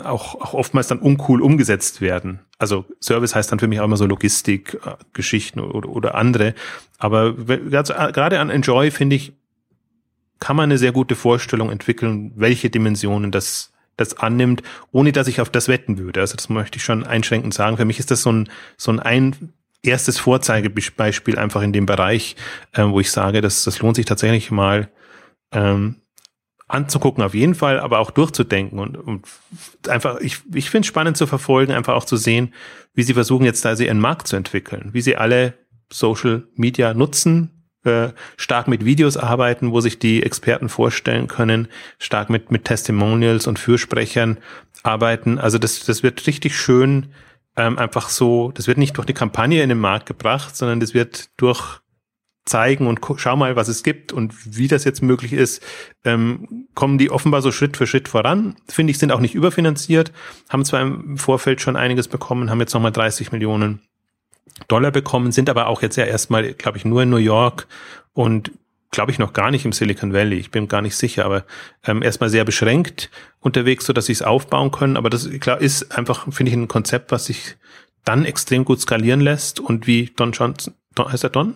auch, auch oftmals dann uncool umgesetzt werden. Also Service heißt dann für mich auch immer so Logistik, äh, Geschichten oder, oder andere. Aber gerade an Enjoy finde ich, kann man eine sehr gute Vorstellung entwickeln, welche Dimensionen das das annimmt, ohne dass ich auf das wetten würde. Also das möchte ich schon einschränkend sagen. Für mich ist das so ein, so ein, ein erstes Vorzeigebeispiel einfach in dem Bereich, äh, wo ich sage, dass das lohnt sich tatsächlich mal ähm, anzugucken auf jeden Fall, aber auch durchzudenken und, und einfach, ich, ich finde es spannend zu verfolgen, einfach auch zu sehen, wie sie versuchen jetzt da ihren Markt zu entwickeln, wie sie alle Social Media nutzen, äh, stark mit Videos arbeiten, wo sich die Experten vorstellen können, stark mit, mit Testimonials und Fürsprechern arbeiten. Also das, das wird richtig schön ähm, einfach so, das wird nicht durch die Kampagne in den Markt gebracht, sondern das wird durch zeigen und schau mal, was es gibt und wie das jetzt möglich ist, ähm, kommen die offenbar so Schritt für Schritt voran. Finde ich, sind auch nicht überfinanziert, haben zwar im Vorfeld schon einiges bekommen, haben jetzt nochmal 30 Millionen Dollar bekommen, sind aber auch jetzt ja erstmal, glaube ich, nur in New York und glaube ich noch gar nicht im Silicon Valley. Ich bin gar nicht sicher, aber ähm, erstmal sehr beschränkt unterwegs, so dass sie es aufbauen können. Aber das klar ist einfach, finde ich, ein Konzept, was sich dann extrem gut skalieren lässt und wie Don Johnson, Don, heißt er Don?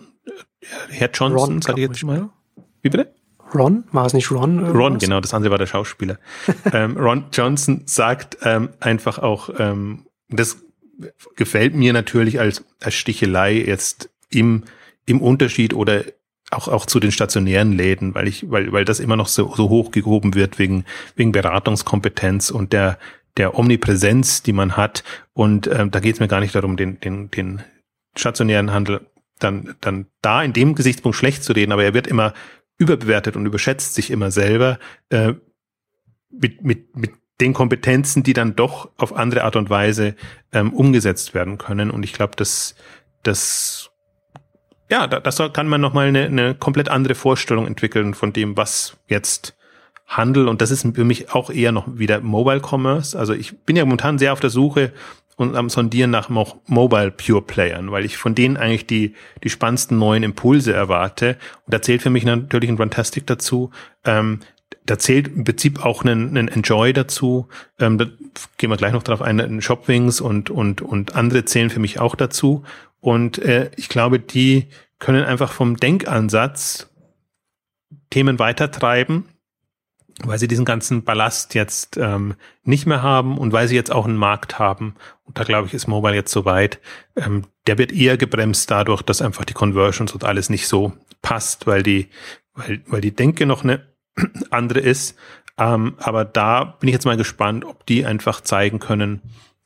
Herr Johnson, sage ich jetzt mal. Wie bitte? Ron? War es nicht Ron? Irgendwas? Ron, genau, das andere war der Schauspieler. ähm, Ron Johnson sagt ähm, einfach auch, ähm, das gefällt mir natürlich als, als Stichelei jetzt im, im Unterschied oder auch, auch zu den stationären Läden, weil ich, weil, weil das immer noch so, so hoch gehoben wird wegen, wegen Beratungskompetenz und der, der Omnipräsenz, die man hat. Und ähm, da geht es mir gar nicht darum, den, den, den stationären Handel dann, dann da in dem Gesichtspunkt schlecht zu reden, aber er wird immer überbewertet und überschätzt sich immer selber. Äh, mit, mit, mit den Kompetenzen, die dann doch auf andere Art und Weise ähm, umgesetzt werden können. Und ich glaube, dass das ja, da, das kann man nochmal eine, eine komplett andere Vorstellung entwickeln von dem, was jetzt Handel und das ist für mich auch eher noch wieder Mobile Commerce. Also ich bin ja momentan sehr auf der Suche und am Sondieren nach Mobile Pure Playern, weil ich von denen eigentlich die, die spannendsten neuen Impulse erwarte. Und da zählt für mich natürlich ein Fantastic dazu. Ähm, da zählt im Prinzip auch ein, ein Enjoy dazu. Ähm, da gehen wir gleich noch drauf ein. Shopwings und, und, und andere zählen für mich auch dazu. Und äh, ich glaube, die können einfach vom Denkansatz Themen weitertreiben, weil sie diesen ganzen Ballast jetzt ähm, nicht mehr haben und weil sie jetzt auch einen Markt haben. Und da glaube ich, ist Mobile jetzt so weit. Ähm, der wird eher gebremst dadurch, dass einfach die Conversions und alles nicht so passt, weil die, weil, weil die Denke noch eine andere ist. Ähm, aber da bin ich jetzt mal gespannt, ob die einfach zeigen können,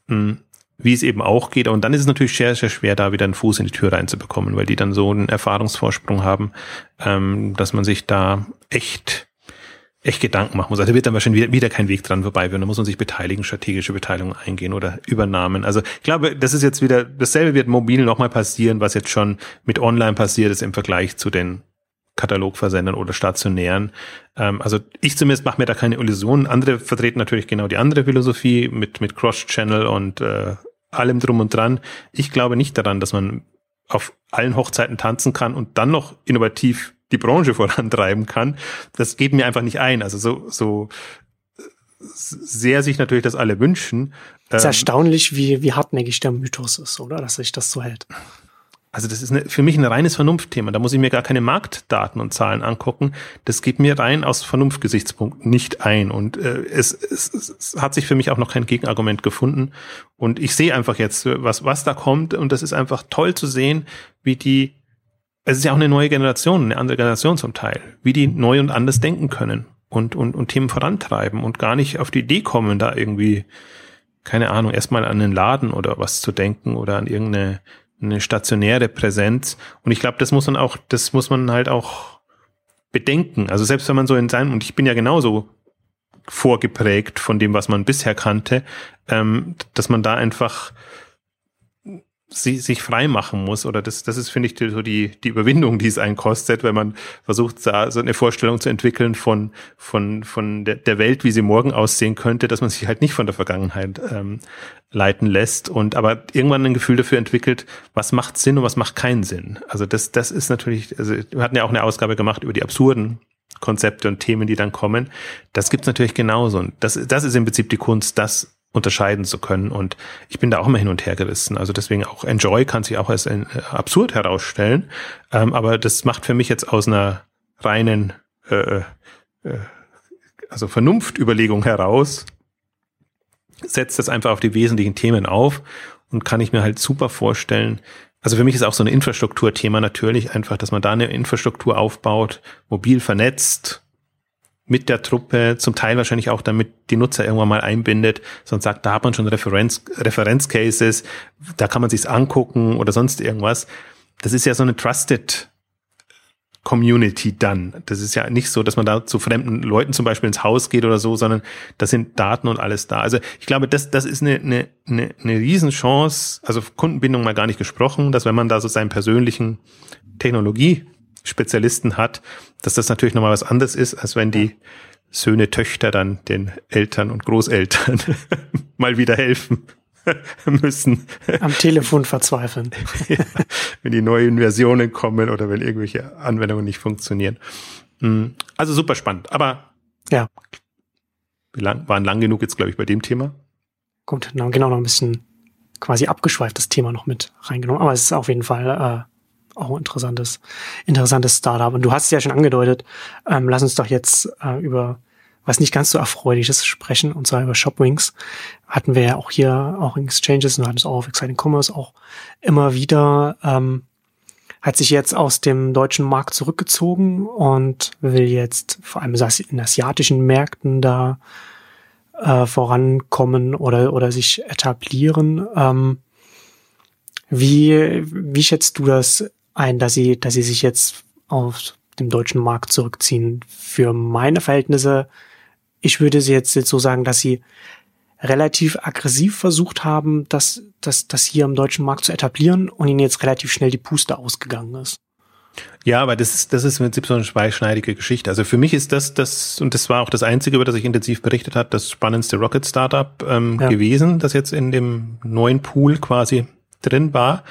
mh, hm, wie es eben auch geht. Und dann ist es natürlich sehr, sehr schwer, da wieder einen Fuß in die Tür reinzubekommen, weil die dann so einen Erfahrungsvorsprung haben, ähm, dass man sich da echt echt Gedanken machen muss. Also da wird dann wahrscheinlich wieder, wieder kein Weg dran vorbei Da muss man sich beteiligen, strategische Beteiligung eingehen oder Übernahmen. Also ich glaube, das ist jetzt wieder, dasselbe wird mobil nochmal passieren, was jetzt schon mit online passiert ist im Vergleich zu den Katalogversendern oder stationären. Ähm, also ich zumindest mache mir da keine Illusionen. Andere vertreten natürlich genau die andere Philosophie mit, mit Cross-Channel und äh, allem drum und dran. Ich glaube nicht daran, dass man auf allen Hochzeiten tanzen kann und dann noch innovativ die Branche vorantreiben kann. Das geht mir einfach nicht ein. Also so, so sehr sich natürlich das alle wünschen. Es ist ähm, erstaunlich, wie, wie hartnäckig der Mythos ist, oder? Dass sich das so hält. Also das ist eine, für mich ein reines Vernunftthema. Da muss ich mir gar keine Marktdaten und Zahlen angucken. Das geht mir rein aus Vernunftgesichtspunkten nicht ein. Und äh, es, es, es hat sich für mich auch noch kein Gegenargument gefunden. Und ich sehe einfach jetzt, was, was da kommt. Und das ist einfach toll zu sehen, wie die, es ist ja auch eine neue Generation, eine andere Generation zum Teil, wie die neu und anders denken können und, und, und Themen vorantreiben und gar nicht auf die Idee kommen, da irgendwie, keine Ahnung, erstmal an einen Laden oder was zu denken oder an irgendeine eine stationäre Präsenz. Und ich glaube, das muss man auch, das muss man halt auch bedenken. Also selbst wenn man so in seinem, und ich bin ja genauso vorgeprägt von dem, was man bisher kannte, ähm, dass man da einfach sie, sich frei machen muss. Oder das, das ist, finde ich, so die, die Überwindung, die es einen kostet, wenn man versucht, da so eine Vorstellung zu entwickeln von, von, von der, der Welt, wie sie morgen aussehen könnte, dass man sich halt nicht von der Vergangenheit ähm, leiten lässt und aber irgendwann ein Gefühl dafür entwickelt, was macht Sinn und was macht keinen Sinn. Also das, das ist natürlich, also wir hatten ja auch eine Ausgabe gemacht über die absurden Konzepte und Themen, die dann kommen. Das gibt's natürlich genauso. Und das, das ist im Prinzip die Kunst, das unterscheiden zu können. Und ich bin da auch immer hin und her gerissen. Also deswegen auch Enjoy kann sich auch als äh, absurd herausstellen. Ähm, aber das macht für mich jetzt aus einer reinen äh, äh, also Vernunftüberlegung heraus, setzt das einfach auf die wesentlichen Themen auf und kann ich mir halt super vorstellen. Also für mich ist auch so ein Infrastrukturthema natürlich einfach, dass man da eine Infrastruktur aufbaut, mobil vernetzt, mit der Truppe, zum Teil wahrscheinlich auch damit die Nutzer irgendwann mal einbindet, sonst sagt, da hat man schon Referenz, Referenzcases, da kann man sich's angucken oder sonst irgendwas. Das ist ja so eine Trusted Community dann. Das ist ja nicht so, dass man da zu fremden Leuten zum Beispiel ins Haus geht oder so, sondern da sind Daten und alles da. Also ich glaube, das, das ist eine, eine, eine, eine Riesenchance, also Kundenbindung mal gar nicht gesprochen, dass wenn man da so seinen persönlichen Technologie Spezialisten hat, dass das natürlich nochmal was anderes ist, als wenn die Söhne, Töchter dann den Eltern und Großeltern mal wieder helfen müssen. Am Telefon verzweifeln. ja, wenn die neuen Versionen kommen oder wenn irgendwelche Anwendungen nicht funktionieren. Hm, also super spannend. Aber ja. wir lang, waren lang genug jetzt, glaube ich, bei dem Thema. Gut, genau noch ein bisschen quasi abgeschweiftes Thema noch mit reingenommen. Aber es ist auf jeden Fall äh, auch ein interessantes, interessantes Startup. Und du hast es ja schon angedeutet, ähm, lass uns doch jetzt äh, über was nicht ganz so erfreuliches sprechen, und zwar über Shopwings. Hatten wir ja auch hier, auch in Exchanges, und hatten es auch auf Exciting Commerce auch immer wieder, ähm, hat sich jetzt aus dem deutschen Markt zurückgezogen und will jetzt vor allem in asiatischen Märkten da äh, vorankommen oder, oder sich etablieren. Ähm, wie, wie schätzt du das ein, dass sie, dass sie sich jetzt auf dem deutschen Markt zurückziehen. Für meine Verhältnisse ich würde sie jetzt, jetzt so sagen, dass sie relativ aggressiv versucht haben, das, das, das hier im deutschen Markt zu etablieren und ihnen jetzt relativ schnell die Puste ausgegangen ist. Ja, aber das ist, das ist im Prinzip so eine zweischneidige Geschichte. Also für mich ist das, das, und das war auch das Einzige, über das ich intensiv berichtet hat, das spannendste Rocket Startup ähm, ja. gewesen, das jetzt in dem neuen Pool quasi drin war.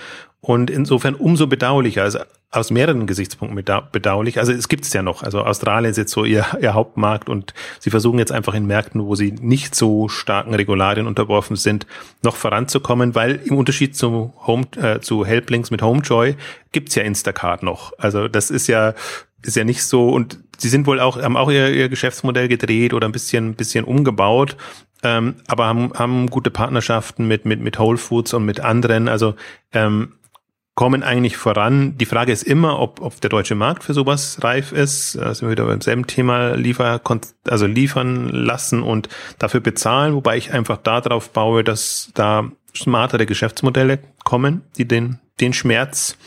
Und insofern umso bedauerlicher, also aus mehreren Gesichtspunkten bedauerlich. Also es gibt es ja noch. Also Australien ist jetzt so ihr, ihr Hauptmarkt und sie versuchen jetzt einfach in Märkten, wo sie nicht so starken Regularien unterworfen sind, noch voranzukommen, weil im Unterschied zu Home, äh, zu Helplinks mit Homejoy gibt's ja Instacart noch. Also das ist ja ist ja nicht so und sie sind wohl auch haben auch ihr, ihr Geschäftsmodell gedreht oder ein bisschen bisschen umgebaut ähm, aber haben, haben gute Partnerschaften mit, mit, mit Whole Foods und mit anderen. Also ähm, kommen eigentlich voran. Die Frage ist immer, ob, ob der deutsche Markt für sowas reif ist. Da sind wir wieder beim selben Thema, liefer, also liefern lassen und dafür bezahlen, wobei ich einfach darauf baue, dass da smartere Geschäftsmodelle kommen, die den, den Schmerz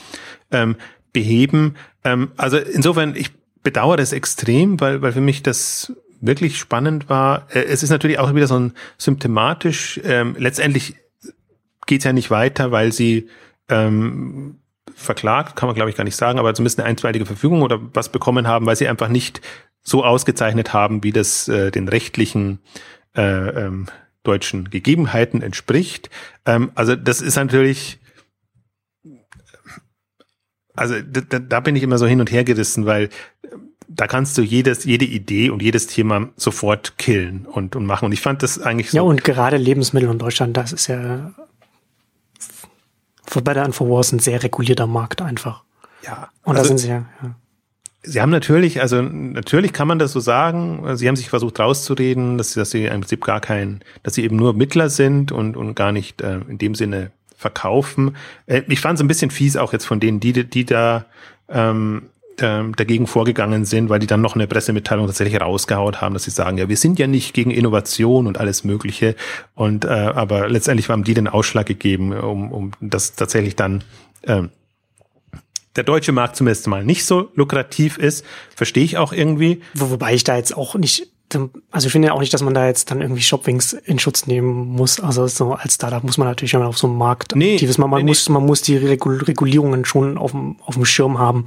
ähm, beheben. Ähm, also insofern, ich bedauere es extrem, weil, weil für mich das wirklich spannend war. Äh, es ist natürlich auch wieder so ein symptomatisch, ähm, letztendlich geht es ja nicht weiter, weil sie ähm, verklagt, kann man glaube ich gar nicht sagen, aber zumindest eine einstweilige Verfügung oder was bekommen haben, weil sie einfach nicht so ausgezeichnet haben, wie das äh, den rechtlichen äh, ähm, deutschen Gegebenheiten entspricht. Ähm, also das ist natürlich, also da, da bin ich immer so hin und her gerissen, weil da kannst du jedes, jede Idee und jedes Thema sofort killen und, und machen. Und ich fand das eigentlich so. Ja, und gerade Lebensmittel in Deutschland, das ist ja better and for worse ein sehr regulierter Markt einfach. Ja. Und also, da sind sie ja, ja. Sie haben natürlich, also natürlich kann man das so sagen. Sie haben sich versucht rauszureden, dass, dass sie im Prinzip gar kein, dass sie eben nur Mittler sind und, und gar nicht äh, in dem Sinne verkaufen. Äh, ich fand es ein bisschen fies auch jetzt von denen, die, die da ähm, dagegen vorgegangen sind, weil die dann noch eine Pressemitteilung tatsächlich rausgehaut haben, dass sie sagen, ja, wir sind ja nicht gegen Innovation und alles Mögliche. Und äh, aber letztendlich haben die den Ausschlag gegeben, um, um das tatsächlich dann ähm, der deutsche Markt zumindest mal nicht so lukrativ ist, verstehe ich auch irgendwie. Wo, wobei ich da jetzt auch nicht also ich finde ja auch nicht, dass man da jetzt dann irgendwie Shopwings in Schutz nehmen muss. Also so als Startup muss man natürlich, man auf so einem Markt nee, aktiv ist, man, man nee, muss, man muss die Regulierungen schon auf dem, auf dem Schirm haben.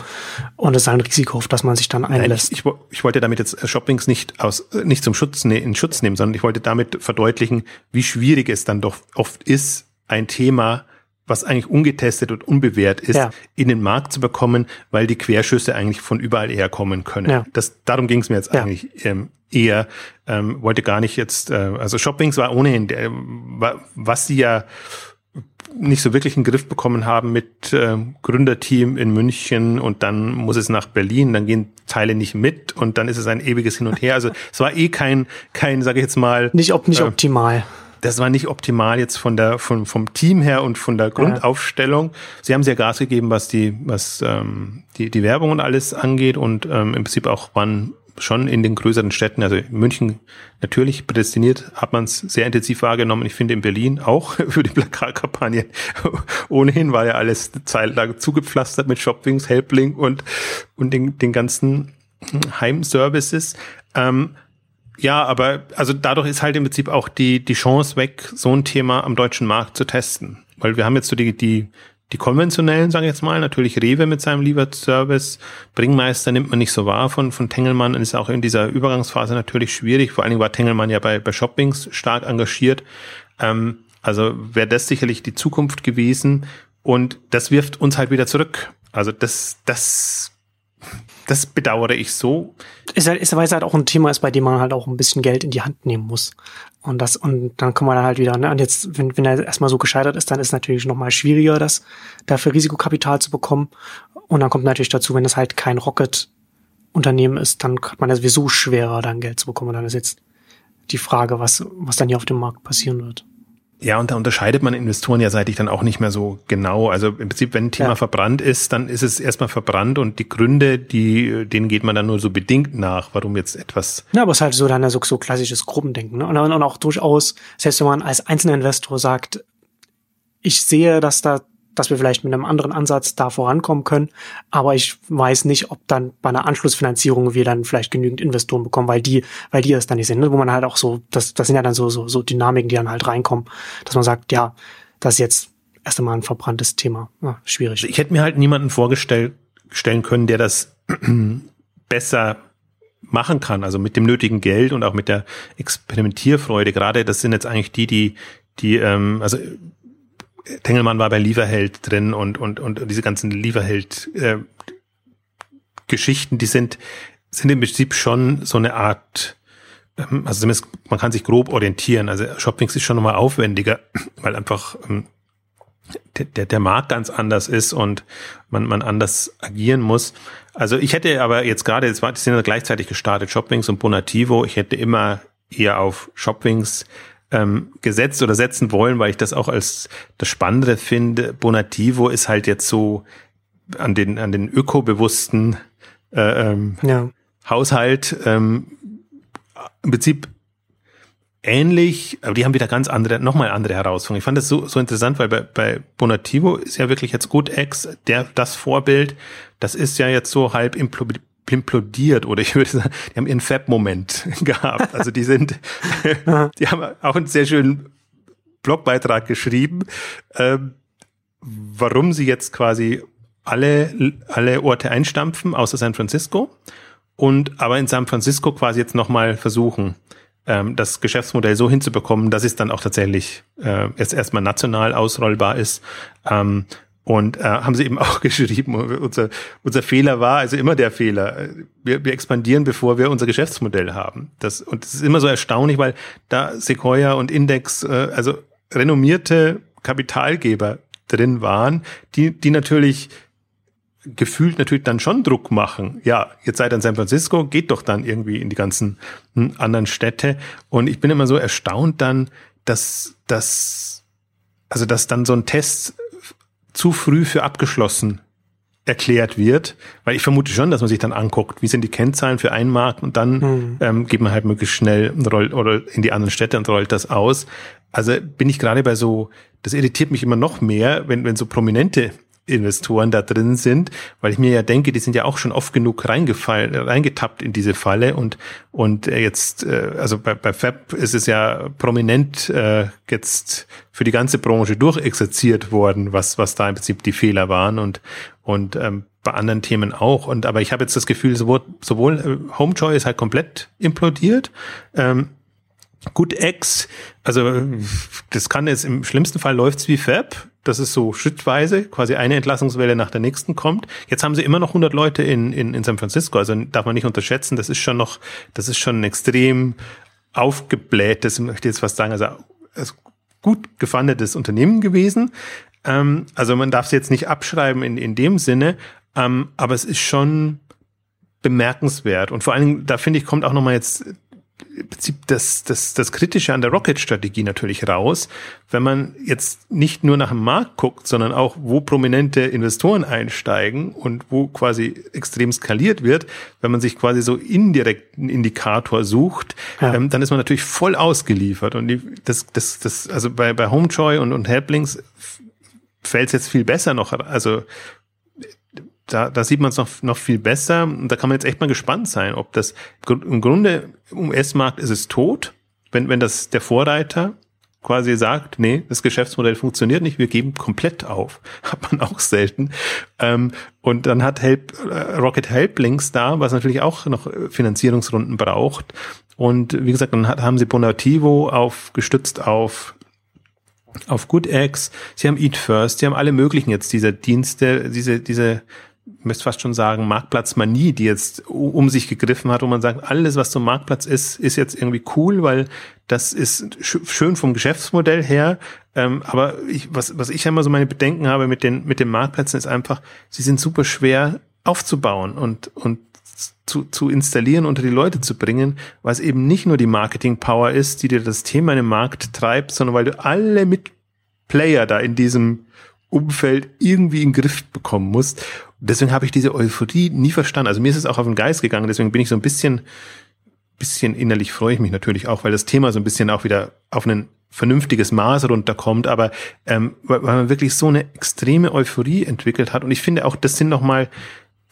Und es ist ein Risiko, auf das man sich dann einlässt. Nein, ich, ich, ich, wollte damit jetzt Shopwings nicht aus, nicht zum Schutz, ne, in Schutz nehmen, sondern ich wollte damit verdeutlichen, wie schwierig es dann doch oft ist, ein Thema was eigentlich ungetestet und unbewährt ist, ja. in den Markt zu bekommen, weil die Querschüsse eigentlich von überall herkommen können. Ja. Das, darum ging es mir jetzt ja. eigentlich ähm, eher. Ähm, wollte gar nicht jetzt, äh, also Shoppings war ohnehin, der, was sie ja nicht so wirklich einen Griff bekommen haben mit äh, Gründerteam in München und dann muss es nach Berlin, dann gehen Teile nicht mit und dann ist es ein ewiges Hin und Her. Also es war eh kein, kein, sage ich jetzt mal, nicht, ob, nicht äh, optimal das war nicht optimal jetzt von der von, vom Team her und von der Grundaufstellung. Sie haben sehr Gas gegeben, was die was ähm, die die Werbung und alles angeht und ähm, im Prinzip auch waren schon in den größeren Städten, also München natürlich prädestiniert, hat man es sehr intensiv wahrgenommen. Ich finde in Berlin auch für die Plakatkampagne. Ohnehin war ja alles eine Zeit lang zugepflastert mit Shopwings, Helpling und, und den, den ganzen Heimservices. Ähm, ja, aber also dadurch ist halt im Prinzip auch die, die Chance weg, so ein Thema am deutschen Markt zu testen. Weil wir haben jetzt so die, die, die konventionellen, sage ich jetzt mal, natürlich Rewe mit seinem Lieferservice, Bringmeister nimmt man nicht so wahr von, von Tengelmann, ist auch in dieser Übergangsphase natürlich schwierig. Vor allen Dingen war Tengelmann ja bei, bei Shoppings stark engagiert. Ähm, also wäre das sicherlich die Zukunft gewesen. Und das wirft uns halt wieder zurück. Also das, das das bedauere ich so. Ist halt, ist, weil es halt auch ein Thema ist, bei dem man halt auch ein bisschen Geld in die Hand nehmen muss. Und das, und dann kommen wir dann halt wieder, ne? Und jetzt, wenn, wenn er erstmal so gescheitert ist, dann ist natürlich nochmal schwieriger, das dafür Risikokapital zu bekommen. Und dann kommt natürlich dazu, wenn es halt kein Rocket-Unternehmen ist, dann hat man ja sowieso schwerer, dann Geld zu bekommen. Und dann ist jetzt die Frage, was, was dann hier auf dem Markt passieren wird. Ja, und da unterscheidet man Investoren ja seitlich dann auch nicht mehr so genau. Also im Prinzip, wenn ein Thema ja. verbrannt ist, dann ist es erstmal verbrannt und die Gründe, die, denen geht man dann nur so bedingt nach, warum jetzt etwas. Ja, aber es ist halt so dann so, so klassisches Gruppendenken. Ne? Und, und auch durchaus, selbst wenn man als einzelner Investor sagt, ich sehe, dass da dass wir vielleicht mit einem anderen Ansatz da vorankommen können. Aber ich weiß nicht, ob dann bei einer Anschlussfinanzierung wir dann vielleicht genügend Investoren bekommen, weil die, weil die es dann nicht sind, ne? wo man halt auch so, das, das sind ja dann so, so, so Dynamiken, die dann halt reinkommen, dass man sagt, ja, das ist jetzt erst einmal ein verbranntes Thema. Ja, schwierig. Ich hätte mir halt niemanden vorgestellt stellen können, der das besser machen kann, also mit dem nötigen Geld und auch mit der Experimentierfreude. Gerade das sind jetzt eigentlich die, die, die, ähm, also Tengelmann war bei Lieferheld drin und, und, und diese ganzen Lieferheld äh, Geschichten, die sind, sind im Prinzip schon so eine Art, ähm, also zumindest man kann sich grob orientieren. Also Shoppings ist schon nochmal aufwendiger, weil einfach ähm, der, der Markt ganz anders ist und man, man anders agieren muss. Also ich hätte aber jetzt gerade, jetzt war, die sind ja gleichzeitig gestartet, Shopwings und Bonativo. Ich hätte immer eher auf Shopwings ähm, gesetzt oder setzen wollen, weil ich das auch als das Spannende finde. Bonativo ist halt jetzt so an den, an den ökobewussten äh, ähm, ja. Haushalt ähm, im Prinzip ähnlich, aber die haben wieder ganz andere, nochmal andere Herausforderungen. Ich fand das so, so interessant, weil bei, bei Bonativo ist ja wirklich jetzt GoodX, der, das Vorbild, das ist ja jetzt so halb implodiert oder ich würde sagen, die haben ihren Fab-Moment gehabt. Also die sind, die haben auch einen sehr schönen Blogbeitrag geschrieben, ähm, warum sie jetzt quasi alle, alle Orte einstampfen, außer San Francisco und aber in San Francisco quasi jetzt nochmal versuchen, ähm, das Geschäftsmodell so hinzubekommen, dass es dann auch tatsächlich äh, jetzt erstmal national ausrollbar ist. Ähm, und äh, haben sie eben auch geschrieben, unser, unser Fehler war, also immer der Fehler, wir, wir expandieren, bevor wir unser Geschäftsmodell haben. Das, und das ist immer so erstaunlich, weil da Sequoia und Index, äh, also renommierte Kapitalgeber drin waren, die, die natürlich gefühlt natürlich dann schon Druck machen. Ja, jetzt seid in San Francisco, geht doch dann irgendwie in die ganzen hm, anderen Städte. Und ich bin immer so erstaunt dann, dass, dass, also dass dann so ein Test zu früh für abgeschlossen erklärt wird, weil ich vermute schon, dass man sich dann anguckt, wie sind die Kennzahlen für einen Markt und dann mhm. ähm, geht man halt möglichst schnell und rollt oder in die anderen Städte und rollt das aus. Also bin ich gerade bei so, das irritiert mich immer noch mehr, wenn, wenn so prominente Investoren da drin sind, weil ich mir ja denke, die sind ja auch schon oft genug reingefallen, reingetappt in diese Falle und und äh, jetzt, äh, also bei, bei Fab ist es ja prominent äh, jetzt für die ganze Branche durchexerziert worden, was was da im Prinzip die Fehler waren und und ähm, bei anderen Themen auch. Und aber ich habe jetzt das Gefühl, sowohl, sowohl äh, Homejoy ist halt komplett implodiert. Ähm, Gut X, also das kann jetzt im schlimmsten Fall läuft's wie Fab, das ist so schrittweise, quasi eine Entlassungswelle nach der nächsten kommt. Jetzt haben sie immer noch 100 Leute in, in, in San Francisco, also darf man nicht unterschätzen, das ist schon noch, das ist schon ein extrem aufgeblähtes, möchte ich jetzt fast sagen, also, gut gefundetes Unternehmen gewesen. Ähm, also man darf es jetzt nicht abschreiben in, in dem Sinne, ähm, aber es ist schon bemerkenswert. Und vor allen Dingen, da finde ich, kommt auch nochmal jetzt Prinzip das, das, das Kritische an der Rocket-Strategie natürlich raus, wenn man jetzt nicht nur nach dem Markt guckt, sondern auch, wo prominente Investoren einsteigen und wo quasi extrem skaliert wird, wenn man sich quasi so indirekten Indikator sucht, ja. ähm, dann ist man natürlich voll ausgeliefert. Und die, das, das, das, also bei, bei Homejoy und, und Helplings fällt es jetzt viel besser noch, also da, da sieht man es noch, noch viel besser. Und da kann man jetzt echt mal gespannt sein, ob das im Grunde im US-Markt ist es tot, wenn, wenn das der Vorreiter quasi sagt, nee, das Geschäftsmodell funktioniert nicht, wir geben komplett auf. Hat man auch selten. Ähm, und dann hat Help, äh, Rocket Helplinks da, was natürlich auch noch Finanzierungsrunden braucht. Und wie gesagt, dann hat, haben sie Bonativo auf, gestützt auf auf GoodX, sie haben Eat First, sie haben alle möglichen jetzt diese Dienste, diese, diese müsste fast schon sagen, Marktplatzmanie, die jetzt um sich gegriffen hat, wo man sagt, alles, was zum Marktplatz ist, ist jetzt irgendwie cool, weil das ist schön vom Geschäftsmodell her. Ähm, aber ich, was, was ich immer so meine Bedenken habe mit den, mit den Marktplätzen ist einfach, sie sind super schwer aufzubauen und, und zu, zu installieren, unter die Leute zu bringen, weil es eben nicht nur die Marketing-Power ist, die dir das Thema in den Markt treibt, sondern weil du alle mit Player da in diesem Umfeld irgendwie in den Griff bekommen musst. Deswegen habe ich diese Euphorie nie verstanden. Also mir ist es auch auf den Geist gegangen, deswegen bin ich so ein bisschen, bisschen innerlich freue ich mich natürlich auch, weil das Thema so ein bisschen auch wieder auf einen vernünftiges Maß runterkommt, aber ähm, weil man wirklich so eine extreme Euphorie entwickelt hat. Und ich finde auch, das sind nochmal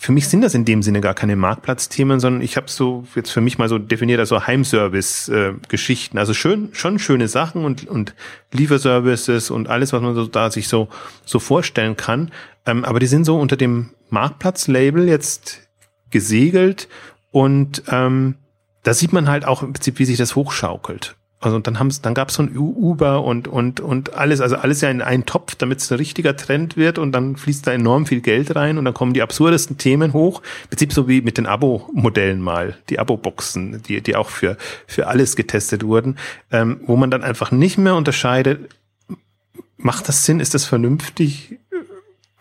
für mich sind das in dem Sinne gar keine Marktplatzthemen, sondern ich habe so jetzt für mich mal so definiert also Heimservice-Geschichten. Also schön, schon schöne Sachen und, und Lieferservices und alles, was man so da sich so, so vorstellen kann. Ähm, aber die sind so unter dem Marktplatz-Label jetzt gesegelt und ähm, da sieht man halt auch im Prinzip, wie sich das hochschaukelt. Also und dann haben dann gab es so ein Uber und und und alles, also alles ja in einen Topf, damit es ein richtiger Trend wird und dann fließt da enorm viel Geld rein und dann kommen die absurdesten Themen hoch. Im Prinzip so wie mit den Abo-Modellen mal, die Abo-Boxen, die die auch für für alles getestet wurden, ähm, wo man dann einfach nicht mehr unterscheidet. Macht das Sinn? Ist das vernünftig?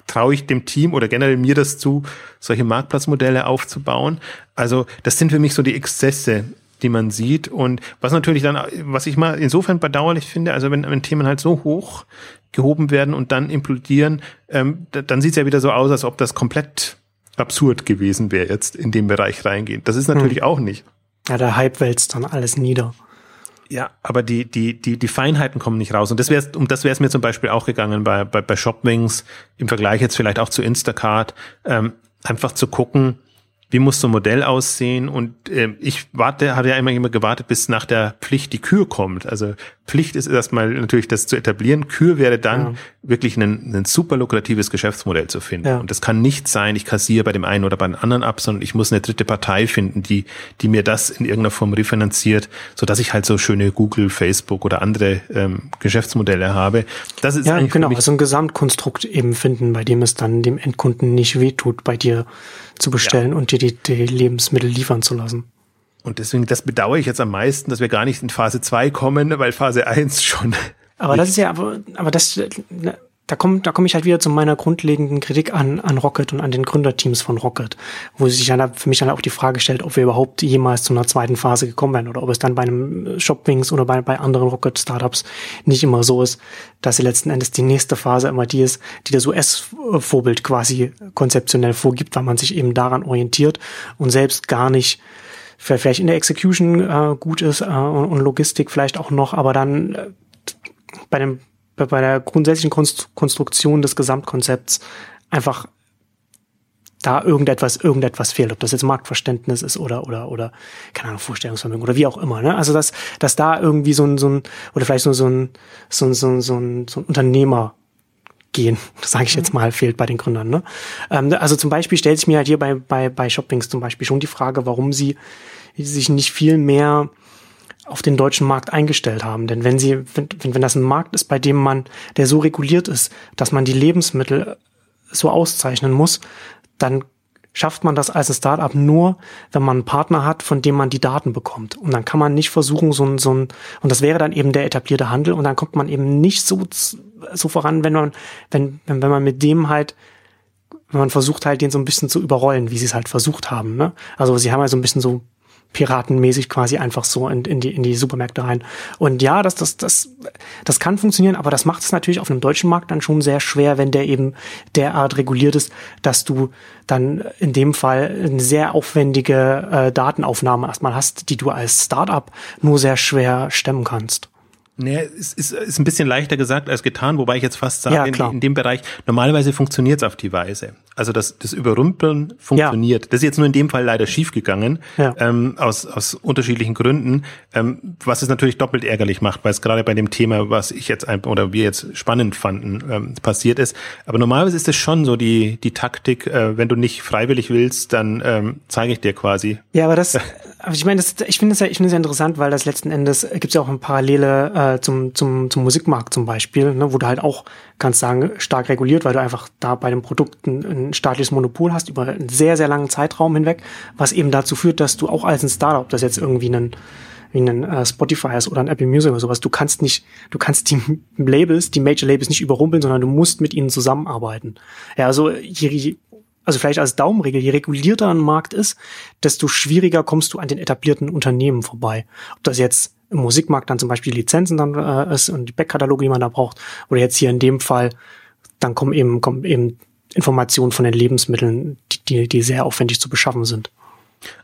Traue ich dem Team oder generell mir das zu, solche Marktplatzmodelle aufzubauen? Also das sind für mich so die Exzesse die man sieht. Und was natürlich dann, was ich mal insofern bedauerlich finde, also wenn, wenn Themen halt so hoch gehoben werden und dann implodieren, ähm, dann sieht es ja wieder so aus, als ob das komplett absurd gewesen wäre, jetzt in den Bereich reingehen. Das ist natürlich hm. auch nicht. Ja, der Hype wälzt dann alles nieder. Ja, aber die, die, die, die Feinheiten kommen nicht raus. Und das wäre, um das wäre es mir zum Beispiel auch gegangen bei, bei, bei Shopwings, im Vergleich jetzt vielleicht auch zu Instacart, ähm, einfach zu gucken, wie muss so ein Modell aussehen? Und äh, ich warte, hatte ja immer, immer gewartet, bis nach der Pflicht die Kür kommt. Also Pflicht ist erstmal natürlich das zu etablieren. Kür wäre dann ja. wirklich ein, ein super lukratives Geschäftsmodell zu finden. Ja. Und das kann nicht sein, ich kassiere bei dem einen oder bei dem anderen ab, sondern ich muss eine dritte Partei finden, die, die mir das in irgendeiner Form refinanziert, so dass ich halt so schöne Google, Facebook oder andere ähm, Geschäftsmodelle habe. Das ist ja, genau, also ein Gesamtkonstrukt eben finden, bei dem es dann dem Endkunden nicht wehtut, bei dir zu bestellen ja. und dir die, die Lebensmittel liefern zu lassen. Und deswegen, das bedauere ich jetzt am meisten, dass wir gar nicht in Phase 2 kommen, weil Phase 1 schon. Aber das ist ja, aber, aber das, da komme da komm ich halt wieder zu meiner grundlegenden Kritik an, an Rocket und an den Gründerteams von Rocket, wo sich dann für mich dann auch die Frage stellt, ob wir überhaupt jemals zu einer zweiten Phase gekommen wären oder ob es dann bei einem Shopwings oder bei, bei anderen Rocket-Startups nicht immer so ist, dass sie letzten Endes die nächste Phase immer die ist, die das US-Vorbild quasi konzeptionell vorgibt, weil man sich eben daran orientiert und selbst gar nicht vielleicht in der Execution äh, gut ist äh, und, und Logistik vielleicht auch noch, aber dann äh, bei dem bei der grundsätzlichen Konstruktion des Gesamtkonzepts einfach da irgendetwas, irgendetwas fehlt, ob das jetzt Marktverständnis ist oder, oder, oder, keine Ahnung, Vorstellungsvermögen oder wie auch immer, ne? Also, dass, dass da irgendwie so ein, so ein, oder vielleicht so, so ein, so ein, so ein, so ein, so ein Unternehmer gehen, sage ich jetzt mal, fehlt bei den Gründern. Ne? Ähm, also zum Beispiel stellt sich mir halt hier bei, bei, bei Shoppings zum Beispiel schon die Frage, warum sie sich nicht viel mehr auf den deutschen Markt eingestellt haben. Denn wenn sie, wenn, wenn das ein Markt ist, bei dem man, der so reguliert ist, dass man die Lebensmittel so auszeichnen muss, dann schafft man das als ein Startup nur, wenn man einen Partner hat, von dem man die Daten bekommt. Und dann kann man nicht versuchen, so ein, so ein, und das wäre dann eben der etablierte Handel, und dann kommt man eben nicht so, so voran, wenn man, wenn, wenn, man mit dem halt, wenn man versucht halt, den so ein bisschen zu überrollen, wie sie es halt versucht haben. Ne? Also sie haben halt so ein bisschen so piratenmäßig quasi einfach so in, in, die, in die Supermärkte rein. Und ja, das, das, das, das kann funktionieren, aber das macht es natürlich auf einem deutschen Markt dann schon sehr schwer, wenn der eben derart reguliert ist, dass du dann in dem Fall eine sehr aufwendige äh, Datenaufnahme erstmal hast, die du als Startup nur sehr schwer stemmen kannst. Nee, es ist, ist ein bisschen leichter gesagt als getan, wobei ich jetzt fast sage, ja, in, in, dem Bereich, normalerweise funktioniert es auf die Weise. Also das, das Überrumpeln funktioniert. Ja. Das ist jetzt nur in dem Fall leider schiefgegangen, ja. ähm, aus, aus unterschiedlichen Gründen, ähm, was es natürlich doppelt ärgerlich macht, weil es gerade bei dem Thema, was ich jetzt ein, oder wir jetzt spannend fanden, ähm, passiert ist. Aber normalerweise ist es schon so die, die Taktik, äh, wenn du nicht freiwillig willst, dann ähm, zeige ich dir quasi. Ja, aber das, aber ich meine, das, ich finde es ja, ich finde es ja interessant, weil das letzten Endes gibt es ja auch eine Parallele äh, zum, zum, zum Musikmarkt zum Beispiel, ne, wo du halt auch, kannst sagen, stark reguliert, weil du einfach da bei den Produkten ein staatliches Monopol hast über einen sehr, sehr langen Zeitraum hinweg, was eben dazu führt, dass du auch als ein Startup, das jetzt irgendwie einen wie ein äh, Spotify ist oder ein Apple Music oder sowas. Du kannst nicht, du kannst die Labels, die Major Labels nicht überrumpeln, sondern du musst mit ihnen zusammenarbeiten. Ja, also je, also vielleicht als Daumenregel, je regulierter ein Markt ist, desto schwieriger kommst du an den etablierten Unternehmen vorbei. Ob das jetzt im Musikmarkt dann zum Beispiel Lizenzen dann äh, ist und die Backkataloge, die man da braucht, oder jetzt hier in dem Fall, dann kommen eben, kommen eben Informationen von den Lebensmitteln, die, die sehr aufwendig zu beschaffen sind.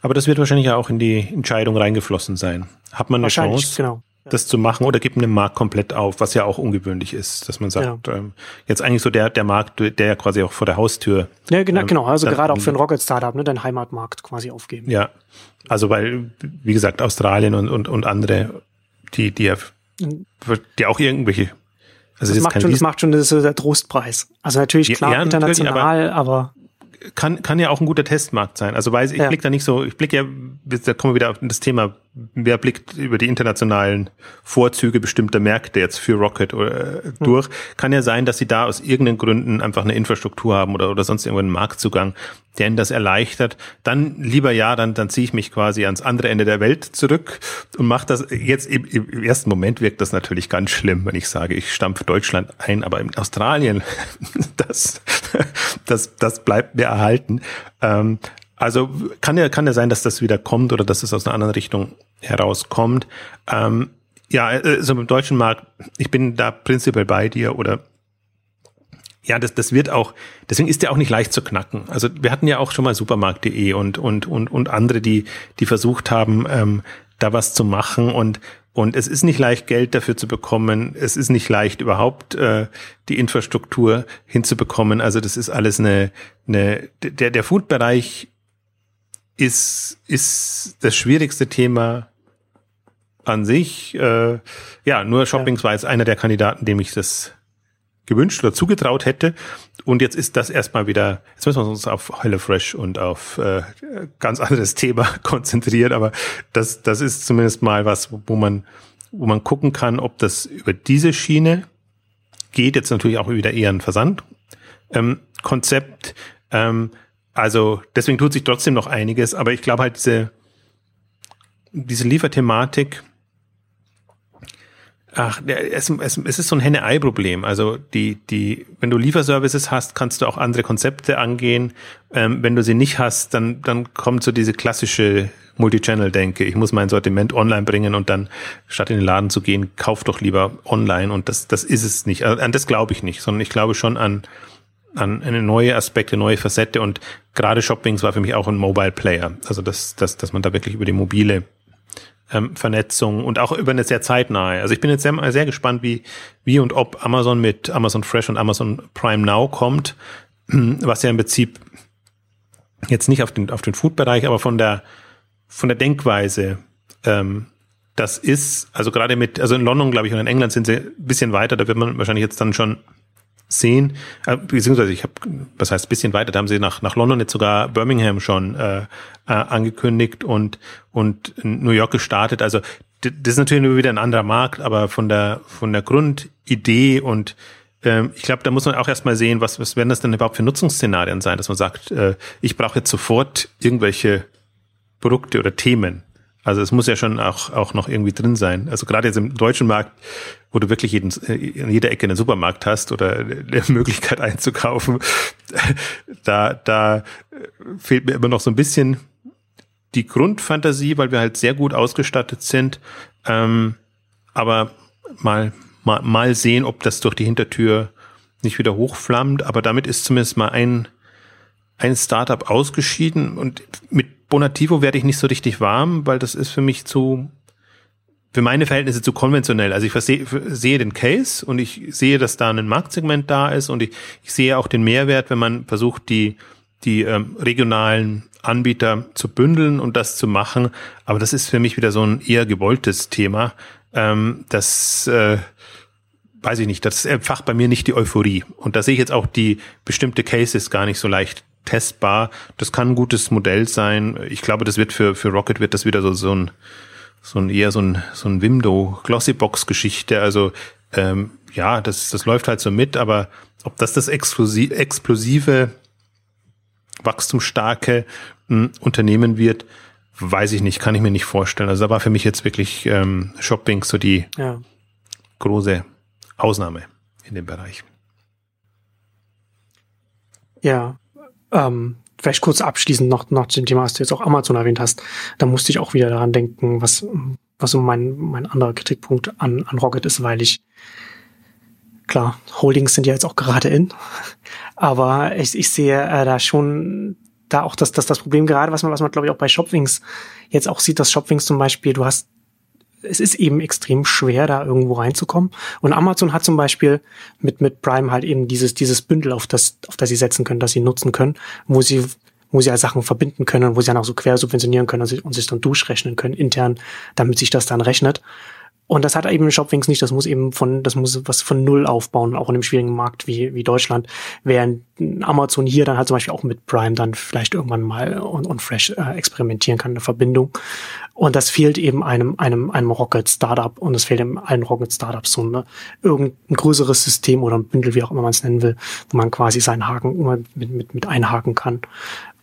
Aber das wird wahrscheinlich ja auch in die Entscheidung reingeflossen sein. Hat man eine Chance? Genau. Das zu machen oder gibt einen Markt komplett auf, was ja auch ungewöhnlich ist, dass man sagt, ja. ähm, jetzt eigentlich so der, der Markt, der ja quasi auch vor der Haustür. Ja, genau, ähm, genau. Also gerade auch für ein Rocket-Startup, ne, dein Heimatmarkt quasi aufgeben. Ja. Also weil, wie gesagt, Australien und, und, und andere, die, die ja, mhm. die auch irgendwelche also das, das macht schon, das macht schon das ist der Trostpreis. Also natürlich klar ja, international, aber, aber kann, kann ja auch ein guter Testmarkt sein. Also weiß ich ja. blick da nicht so, ich blicke ja, da kommen wir wieder auf das Thema, wer blickt über die internationalen Vorzüge bestimmter Märkte jetzt für Rocket äh, durch. Hm. Kann ja sein, dass sie da aus irgendeinen Gründen einfach eine Infrastruktur haben oder, oder sonst irgendwo einen Marktzugang, der ihnen das erleichtert. Dann lieber ja, dann, dann ziehe ich mich quasi ans andere Ende der Welt zurück und mache das. Jetzt im, im ersten Moment wirkt das natürlich ganz schlimm, wenn ich sage, ich stampfe Deutschland ein, aber in Australien, das, das, das bleibt mir erhalten. Ähm, also kann ja, kann ja sein, dass das wieder kommt oder dass es aus einer anderen Richtung herauskommt. Ähm, ja, also im deutschen Markt, ich bin da prinzipiell bei dir oder ja, das, das wird auch, deswegen ist der auch nicht leicht zu knacken. Also wir hatten ja auch schon mal supermarkt.de und, und, und, und andere, die, die versucht haben, ähm, da was zu machen und, und es ist nicht leicht, Geld dafür zu bekommen. Es ist nicht leicht, überhaupt äh, die Infrastruktur hinzubekommen. Also das ist alles eine, eine der, der Food-Bereich ist, ist das schwierigste Thema an sich. Äh, ja, nur Shoppings ja. war jetzt einer der Kandidaten, dem ich das gewünscht oder zugetraut hätte. Und jetzt ist das erstmal wieder, jetzt müssen wir uns auf HelloFresh und auf äh, ganz anderes Thema konzentrieren, aber das, das ist zumindest mal was, wo man, wo man gucken kann, ob das über diese Schiene geht. Jetzt natürlich auch wieder eher ein Versandkonzept. Ähm, ähm, also deswegen tut sich trotzdem noch einiges, aber ich glaube halt diese, diese Lieferthematik, Ach, es, es, es ist so ein Henne-Ei-Problem. Also die, die, wenn du Lieferservices hast, kannst du auch andere Konzepte angehen. Ähm, wenn du sie nicht hast, dann, dann kommt so diese klassische Multichannel-Denke. Ich muss mein Sortiment online bringen und dann statt in den Laden zu gehen, kauf doch lieber online. Und das, das ist es nicht. Also an das glaube ich nicht, sondern ich glaube schon an, an eine neue Aspekte, neue Facette. Und gerade Shoppings war für mich auch ein Mobile Player. Also dass, dass, dass man da wirklich über die mobile ähm, Vernetzung und auch über eine sehr zeitnahe. Also ich bin jetzt sehr, sehr gespannt, wie, wie und ob Amazon mit Amazon Fresh und Amazon Prime Now kommt, was ja im Prinzip jetzt nicht auf den, auf den Food-Bereich, aber von der, von der Denkweise ähm, das ist, also gerade mit, also in London, glaube ich, und in England sind sie ein bisschen weiter, da wird man wahrscheinlich jetzt dann schon sehen, äh, beziehungsweise ich habe, was heißt bisschen weiter, da haben sie nach, nach London jetzt sogar Birmingham schon äh, äh, angekündigt und, und New York gestartet. Also das ist natürlich nur wieder ein anderer Markt, aber von der, von der Grundidee und ähm, ich glaube, da muss man auch erstmal sehen, was, was werden das denn überhaupt für Nutzungsszenarien sein, dass man sagt, äh, ich brauche jetzt sofort irgendwelche Produkte oder Themen. Also es muss ja schon auch, auch noch irgendwie drin sein. Also gerade jetzt im deutschen Markt, wo du wirklich jeden, in jeder Ecke einen Supermarkt hast oder eine Möglichkeit einzukaufen, da, da fehlt mir immer noch so ein bisschen die Grundfantasie, weil wir halt sehr gut ausgestattet sind. Ähm, aber mal, mal, mal sehen, ob das durch die Hintertür nicht wieder hochflammt. Aber damit ist zumindest mal ein, ein Startup ausgeschieden und mit Bonativo werde ich nicht so richtig warm, weil das ist für mich zu, für meine Verhältnisse zu konventionell. Also ich versehe, sehe den Case und ich sehe, dass da ein Marktsegment da ist und ich, ich sehe auch den Mehrwert, wenn man versucht, die, die ähm, regionalen Anbieter zu bündeln und das zu machen. Aber das ist für mich wieder so ein eher gewolltes Thema. Ähm, das äh, weiß ich nicht, das entfacht bei mir nicht die Euphorie. Und da sehe ich jetzt auch die bestimmte Cases gar nicht so leicht testbar. Das kann ein gutes Modell sein. Ich glaube, das wird für, für Rocket wird das wieder so, so ein, so ein eher so ein, so ein Wimdo Glossybox Geschichte. Also, ähm, ja, das, das läuft halt so mit, aber ob das das explosive, explosive wachstumsstarke hm, Unternehmen wird, weiß ich nicht, kann ich mir nicht vorstellen. Also da war für mich jetzt wirklich ähm, Shopping so die ja. große Ausnahme in dem Bereich. Ja, ähm, vielleicht kurz abschließend noch noch zum Thema, was du jetzt auch Amazon erwähnt hast, da musste ich auch wieder daran denken, was, was so mein, mein anderer Kritikpunkt an, an Rocket ist, weil ich, klar, Holdings sind ja jetzt auch gerade in, aber ich, ich sehe äh, da schon da auch das, das, das Problem gerade, was man, was man glaube ich auch bei Shopwings jetzt auch sieht, dass Shopwings zum Beispiel, du hast es ist eben extrem schwer, da irgendwo reinzukommen. Und Amazon hat zum Beispiel mit, mit Prime halt eben dieses, dieses Bündel, auf das, auf das sie setzen können, das sie nutzen können, wo sie wo sie ja Sachen verbinden können, wo sie dann auch so quer subventionieren können und sich, und sich dann durchrechnen können intern, damit sich das dann rechnet. Und das hat eben Shopwings nicht. Das muss eben von, das muss was von Null aufbauen, auch in einem schwierigen Markt wie, wie Deutschland. Während Amazon hier dann halt zum Beispiel auch mit Prime dann vielleicht irgendwann mal und, und Fresh äh, experimentieren kann, eine Verbindung. Und das fehlt eben einem, einem, einem Rocket Startup und es fehlt eben allen Rocket Startups so eine, irgendein größeres System oder ein Bündel, wie auch immer man es nennen will, wo man quasi seinen Haken mit, mit, mit einhaken kann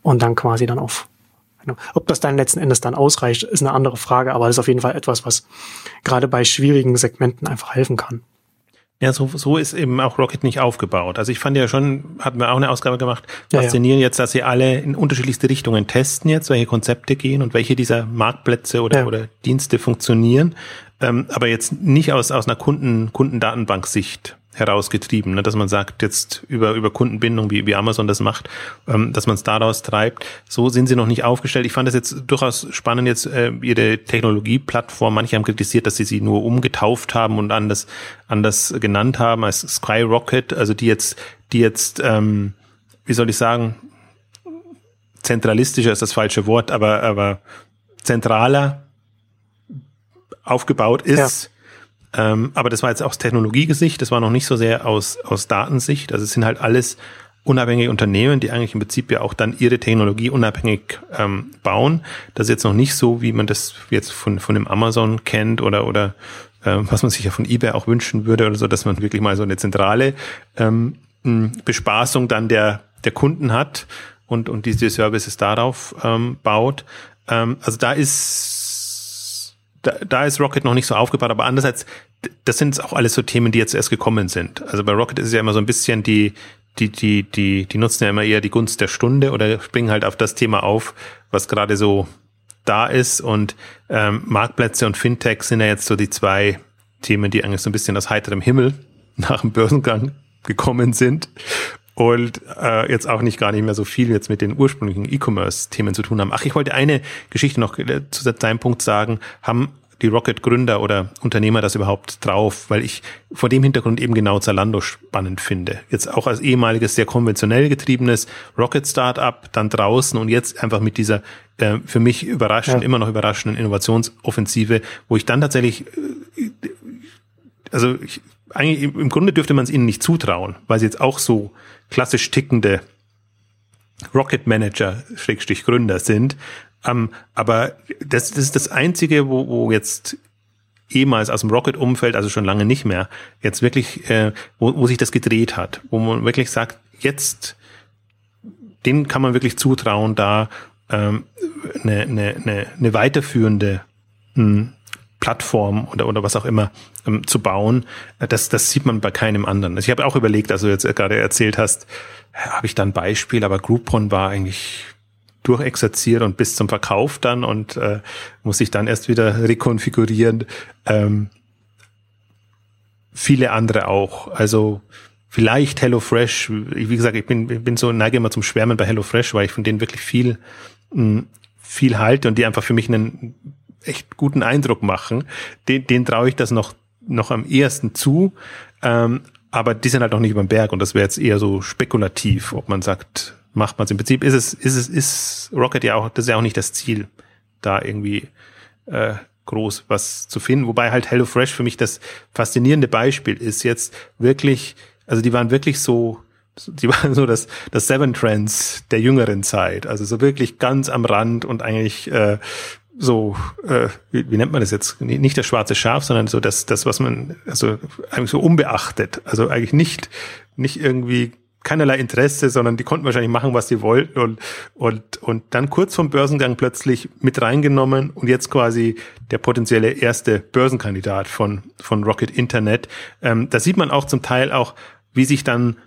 und dann quasi dann auf. Ob das dann letzten Endes dann ausreicht, ist eine andere Frage, aber das ist auf jeden Fall etwas, was gerade bei schwierigen Segmenten einfach helfen kann. Ja, so, so ist eben auch Rocket nicht aufgebaut. Also ich fand ja schon, hatten wir auch eine Ausgabe gemacht, faszinierend ja, ja. jetzt, dass sie alle in unterschiedlichste Richtungen testen jetzt, welche Konzepte gehen und welche dieser Marktplätze oder, ja. oder Dienste funktionieren, ähm, aber jetzt nicht aus, aus einer Kunden, Kundendatenbank-Sicht herausgetrieben, ne? dass man sagt, jetzt über, über Kundenbindung, wie, wie Amazon das macht, ähm, dass man es daraus treibt. So sind sie noch nicht aufgestellt. Ich fand es jetzt durchaus spannend, jetzt äh, ihre Technologieplattform. Manche haben kritisiert, dass sie sie nur umgetauft haben und anders, anders genannt haben als Skyrocket, also die jetzt, die jetzt, ähm, wie soll ich sagen, zentralistischer ist das falsche Wort, aber, aber zentraler aufgebaut ist. Ja ähm, aber das war jetzt aus Technologiegesicht, das war noch nicht so sehr aus, aus Datensicht. Also es sind halt alles unabhängige Unternehmen, die eigentlich im Prinzip ja auch dann ihre Technologie unabhängig ähm, bauen. Das ist jetzt noch nicht so, wie man das jetzt von, von dem Amazon kennt oder, oder äh, was man sich ja von eBay auch wünschen würde oder so, dass man wirklich mal so eine zentrale ähm, Bespaßung dann der, der Kunden hat und, und diese Services darauf ähm, baut. Ähm, also da ist da, da ist Rocket noch nicht so aufgebaut, aber andererseits, das sind auch alles so Themen, die jetzt erst gekommen sind. Also bei Rocket ist es ja immer so ein bisschen die, die, die, die, die nutzen ja immer eher die Gunst der Stunde oder springen halt auf das Thema auf, was gerade so da ist. Und ähm, Marktplätze und Fintech sind ja jetzt so die zwei Themen, die eigentlich so ein bisschen aus heiterem Himmel nach dem Börsengang gekommen sind und äh, jetzt auch nicht gar nicht mehr so viel jetzt mit den ursprünglichen E-Commerce-Themen zu tun haben. Ach, ich wollte eine Geschichte noch äh, zu deinem Punkt sagen. Haben die Rocket-Gründer oder Unternehmer das überhaupt drauf? Weil ich vor dem Hintergrund eben genau Zalando spannend finde. Jetzt auch als ehemaliges, sehr konventionell getriebenes Rocket-Startup, dann draußen und jetzt einfach mit dieser äh, für mich überraschend, ja. immer noch überraschenden Innovationsoffensive, wo ich dann tatsächlich, äh, also ich, eigentlich im Grunde dürfte man es ihnen nicht zutrauen, weil sie jetzt auch so klassisch tickende Rocket Manager, Schrägstrich Gründer sind. Ähm, aber das, das ist das Einzige, wo, wo jetzt ehemals aus dem Rocket-Umfeld, also schon lange nicht mehr, jetzt wirklich, äh, wo, wo sich das gedreht hat, wo man wirklich sagt, jetzt, den kann man wirklich zutrauen, da ähm, eine, eine, eine, eine weiterführende mh, hm, Plattform oder, oder was auch immer ähm, zu bauen. Das, das sieht man bei keinem anderen. Also ich habe auch überlegt, also jetzt gerade erzählt hast, habe ich da ein Beispiel, aber Groupon war eigentlich durchexerziert und bis zum Verkauf dann und äh, muss sich dann erst wieder rekonfigurieren. Ähm, viele andere auch. Also vielleicht HelloFresh. Wie gesagt, ich bin, ich bin so neige immer zum Schwärmen bei HelloFresh, weil ich von denen wirklich viel mh, viel halte und die einfach für mich einen echt guten Eindruck machen. Den, den traue ich das noch, noch am ehesten zu. Ähm, aber die sind halt noch nicht über den Berg und das wäre jetzt eher so spekulativ, ob man sagt, macht man es. Im Prinzip ist es, ist es, ist Rocket ja auch, das ist ja auch nicht das Ziel, da irgendwie äh, groß was zu finden. Wobei halt HelloFresh für mich das faszinierende Beispiel ist jetzt wirklich, also die waren wirklich so, die waren so das, das Seven Trends der jüngeren Zeit. Also so wirklich ganz am Rand und eigentlich äh, so, äh, wie, wie nennt man das jetzt? Nicht das schwarze Schaf, sondern so das, das, was man, also eigentlich so unbeachtet. Also eigentlich nicht, nicht irgendwie keinerlei Interesse, sondern die konnten wahrscheinlich machen, was sie wollten und, und, und dann kurz vom Börsengang plötzlich mit reingenommen und jetzt quasi der potenzielle erste Börsenkandidat von, von Rocket Internet. Ähm, da sieht man auch zum Teil auch, wie sich dann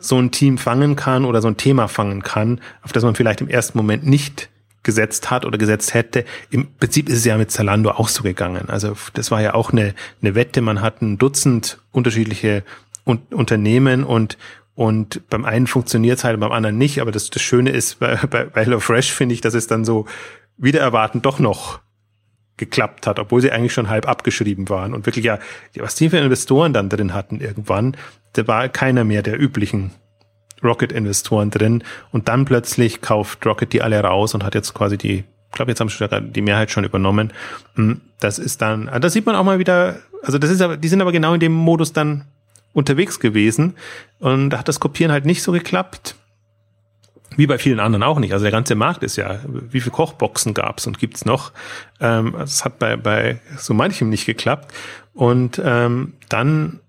so ein Team fangen kann oder so ein Thema fangen kann, auf das man vielleicht im ersten Moment nicht gesetzt hat oder gesetzt hätte. Im Prinzip ist es ja mit Zalando auch so gegangen. Also das war ja auch eine, eine Wette. Man hat ein Dutzend unterschiedliche Un Unternehmen und und beim einen funktioniert es halt, beim anderen nicht. Aber das, das Schöne ist bei, bei, bei HelloFresh finde ich, dass es dann so wieder erwarten doch noch geklappt hat, obwohl sie eigentlich schon halb abgeschrieben waren und wirklich ja, was die für Investoren dann drin hatten irgendwann, da war keiner mehr der üblichen Rocket-Investoren drin und dann plötzlich kauft Rocket die alle raus und hat jetzt quasi die, ich glaube, jetzt haben sie die Mehrheit schon übernommen. Hm, das ist dann, ah, da sieht man auch mal wieder, also das ist aber, die sind aber genau in dem Modus dann unterwegs gewesen und da hat das Kopieren halt nicht so geklappt. Wie bei vielen anderen auch nicht. Also der ganze Markt ist ja, wie viele Kochboxen gab's und gibt's noch? Ähm, das hat bei, bei so manchem nicht geklappt. Und ähm, dann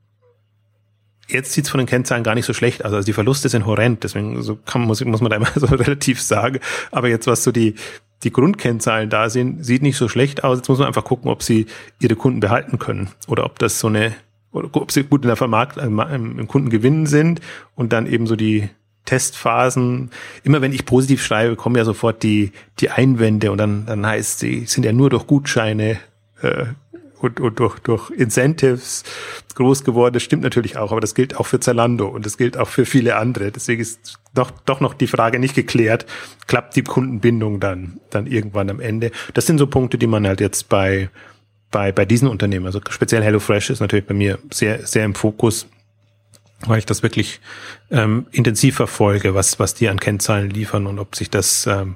Jetzt sieht's von den Kennzahlen gar nicht so schlecht aus. Also die Verluste sind horrend, deswegen so kann, muss, muss man da immer so relativ sagen. Aber jetzt, was so die, die Grundkennzahlen da sind, sieht nicht so schlecht aus. Jetzt muss man einfach gucken, ob sie ihre Kunden behalten können oder ob das so eine, ob sie gut in der Vermarkt, im Kundengewinn sind und dann eben so die Testphasen. Immer wenn ich positiv schreibe, kommen ja sofort die, die Einwände und dann, dann heißt sie, sind ja nur durch Gutscheine äh, und, und durch, durch Incentives groß geworden. Das stimmt natürlich auch, aber das gilt auch für Zalando und das gilt auch für viele andere. Deswegen ist doch, doch noch die Frage nicht geklärt, klappt die Kundenbindung dann, dann irgendwann am Ende. Das sind so Punkte, die man halt jetzt bei, bei, bei diesen Unternehmen, also speziell HelloFresh ist natürlich bei mir sehr, sehr im Fokus, weil ich das wirklich ähm, intensiv verfolge, was, was die an Kennzahlen liefern und ob sich das ähm,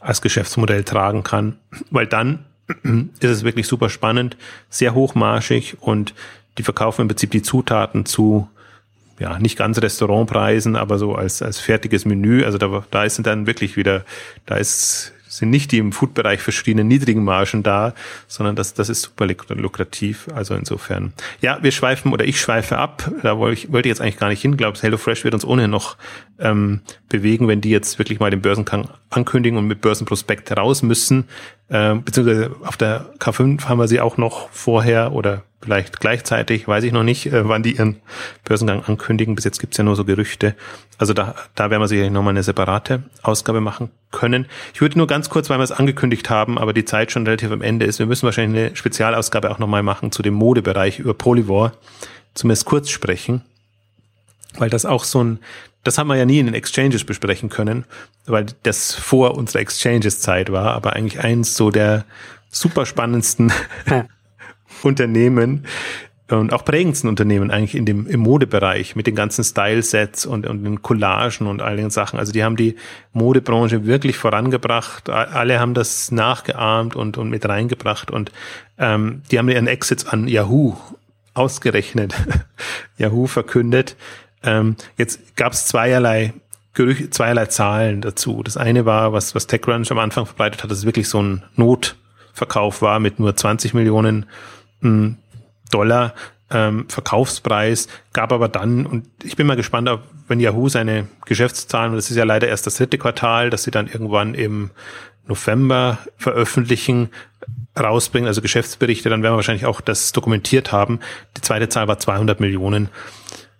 als Geschäftsmodell tragen kann. Weil dann ist es wirklich super spannend, sehr hochmarschig und die verkaufen im Prinzip die Zutaten zu ja, nicht ganz Restaurantpreisen, aber so als, als fertiges Menü. Also da, da ist dann wirklich wieder, da ist sind nicht die im Food-Bereich verschiedenen niedrigen Margen da, sondern das, das ist super lukrativ. Also insofern. Ja, wir schweifen oder ich schweife ab. Da wollte ich, wollte ich jetzt eigentlich gar nicht hin. Ich glaube, HelloFresh wird uns ohnehin noch ähm, bewegen, wenn die jetzt wirklich mal den Börsengang ankündigen und mit Börsenprospekt raus müssen. Ähm, beziehungsweise auf der K5 haben wir sie auch noch vorher oder vielleicht gleichzeitig, weiß ich noch nicht, äh, wann die ihren Börsengang ankündigen. Bis jetzt gibt's ja nur so Gerüchte. Also da, da werden wir sicherlich nochmal eine separate Ausgabe machen können. Ich würde nur ganz kurz, weil wir es angekündigt haben, aber die Zeit schon relativ am Ende ist, wir müssen wahrscheinlich eine Spezialausgabe auch nochmal machen zu dem Modebereich über Polyvore, zumindest kurz sprechen, weil das auch so ein, das haben wir ja nie in den Exchanges besprechen können, weil das vor unserer Exchanges-Zeit war, aber eigentlich eins so der super spannendsten Unternehmen und auch prägendsten Unternehmen eigentlich in dem, im Modebereich mit den ganzen Style-Sets und, und den Collagen und all den Sachen. Also die haben die Modebranche wirklich vorangebracht. Alle haben das nachgeahmt und, und mit reingebracht und ähm, die haben ihren Exits an Yahoo ausgerechnet, Yahoo verkündet. Ähm, jetzt gab es zweierlei Gerüche, zweierlei Zahlen dazu. Das eine war, was, was TechCrunch am Anfang verbreitet hat, dass es wirklich so ein Notverkauf war mit nur 20 Millionen Dollar ähm, Verkaufspreis, gab aber dann, und ich bin mal gespannt, ob, wenn Yahoo seine Geschäftszahlen, und das ist ja leider erst das dritte Quartal, dass sie dann irgendwann im November veröffentlichen, rausbringen, also Geschäftsberichte, dann werden wir wahrscheinlich auch das dokumentiert haben. Die zweite Zahl war 200 Millionen,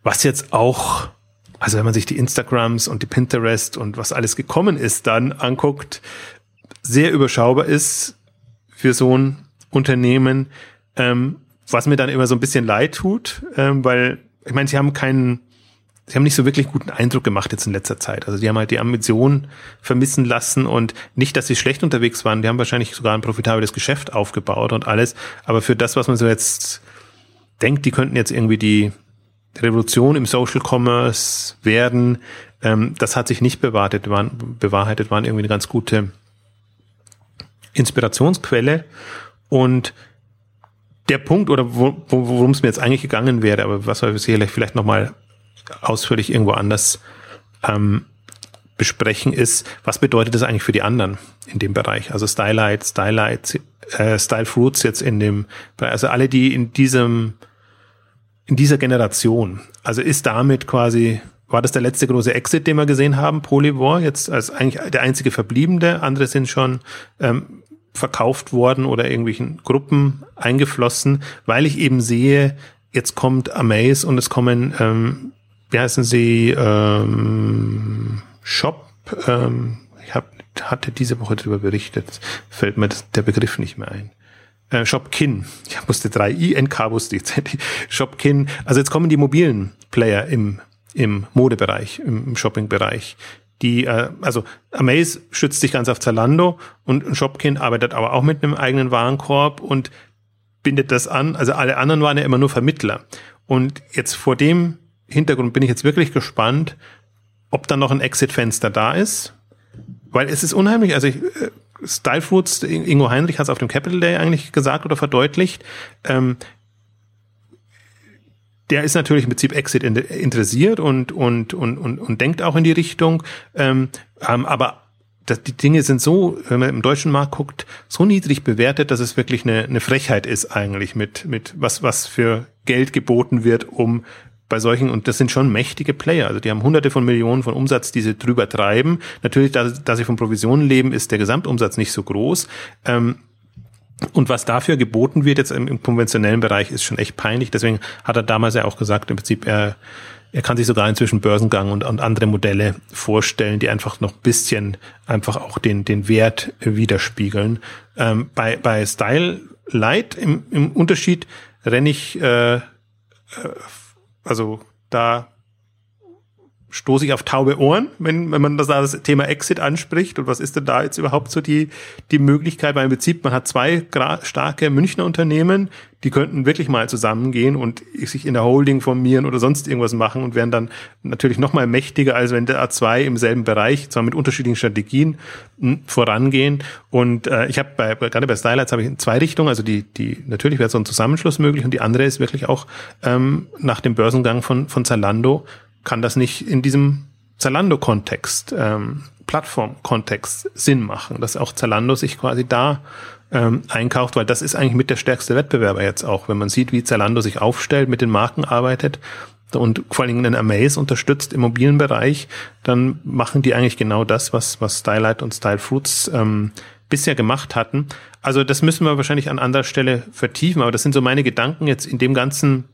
was jetzt auch, also wenn man sich die Instagrams und die Pinterest und was alles gekommen ist, dann anguckt, sehr überschaubar ist für so ein Unternehmen, ähm, was mir dann immer so ein bisschen leid tut, ähm, weil ich meine, sie haben keinen, sie haben nicht so wirklich guten Eindruck gemacht jetzt in letzter Zeit. Also die haben halt die Ambition vermissen lassen und nicht, dass sie schlecht unterwegs waren. Die haben wahrscheinlich sogar ein profitables Geschäft aufgebaut und alles. Aber für das, was man so jetzt denkt, die könnten jetzt irgendwie die Revolution im Social Commerce werden, ähm, das hat sich nicht bewahrheitet, waren, bewahrheitet, waren irgendwie eine ganz gute Inspirationsquelle und der Punkt oder wo, worum es mir jetzt eigentlich gegangen wäre, aber was wir sicherlich vielleicht nochmal ausführlich irgendwo anders ähm, besprechen, ist, was bedeutet das eigentlich für die anderen in dem Bereich? Also Stylight, Stylight, äh, Style Fruits jetzt in dem, also alle, die in diesem, in dieser Generation, also ist damit quasi, war das der letzte große Exit, den wir gesehen haben, Polyvore, jetzt als eigentlich der einzige verbliebene, andere sind schon ähm, verkauft worden oder irgendwelchen Gruppen eingeflossen, weil ich eben sehe, jetzt kommt Amaze und es kommen, ähm, wie heißen sie, ähm, Shop, ähm, ich hab, hatte diese Woche darüber berichtet, fällt mir das, der Begriff nicht mehr ein. Äh, Shopkin, ich musste drei INK wusste ich, Shopkin, also jetzt kommen die mobilen Player im, im Modebereich, im, Shoppingbereich die, äh, also Amaze schützt sich ganz auf Zalando und Shopkin arbeitet aber auch mit einem eigenen Warenkorb und bindet das an. Also alle anderen waren ja immer nur Vermittler. Und jetzt vor dem Hintergrund bin ich jetzt wirklich gespannt, ob da noch ein Exit-Fenster da ist. Weil es ist unheimlich, also ich, äh, Style Foods, Ingo Heinrich hat es auf dem Capital Day eigentlich gesagt oder verdeutlicht. Ähm, der ist natürlich im Prinzip Exit interessiert und, und, und, und, und denkt auch in die Richtung. Ähm, ähm, aber das, die Dinge sind so, wenn man im deutschen Markt guckt, so niedrig bewertet, dass es wirklich eine, eine Frechheit ist eigentlich mit, mit was, was für Geld geboten wird, um bei solchen, und das sind schon mächtige Player, also die haben hunderte von Millionen von Umsatz, die sie drüber treiben. Natürlich, da, da sie von Provisionen leben, ist der Gesamtumsatz nicht so groß. Ähm, und was dafür geboten wird jetzt im, im, konventionellen Bereich ist schon echt peinlich. Deswegen hat er damals ja auch gesagt, im Prinzip, er, er kann sich sogar inzwischen Börsengang und, und andere Modelle vorstellen, die einfach noch bisschen einfach auch den, den Wert widerspiegeln. Ähm, bei, bei Style Light im, im Unterschied renne ich, äh, äh also da stoße ich auf taube Ohren, wenn, wenn man das, das Thema Exit anspricht. Und was ist denn da jetzt überhaupt so die, die Möglichkeit? Weil im Prinzip, man hat zwei starke Münchner Unternehmen, die könnten wirklich mal zusammengehen und sich in der Holding formieren oder sonst irgendwas machen und wären dann natürlich noch mal mächtiger, als wenn der A2 im selben Bereich, zwar mit unterschiedlichen Strategien, hm, vorangehen. Und äh, ich habe bei, gerade bei Stylights habe ich in zwei Richtungen, also die, die natürlich wäre so ein Zusammenschluss möglich und die andere ist wirklich auch ähm, nach dem Börsengang von, von Zalando kann das nicht in diesem Zalando-Kontext, ähm, Plattform-Kontext Sinn machen, dass auch Zalando sich quasi da ähm, einkauft, weil das ist eigentlich mit der stärkste Wettbewerber jetzt auch. Wenn man sieht, wie Zalando sich aufstellt, mit den Marken arbeitet und vor allen Dingen den Amaze unterstützt im mobilen Bereich, dann machen die eigentlich genau das, was, was Stylight und Style Fruits ähm, bisher gemacht hatten. Also das müssen wir wahrscheinlich an anderer Stelle vertiefen, aber das sind so meine Gedanken jetzt in dem ganzen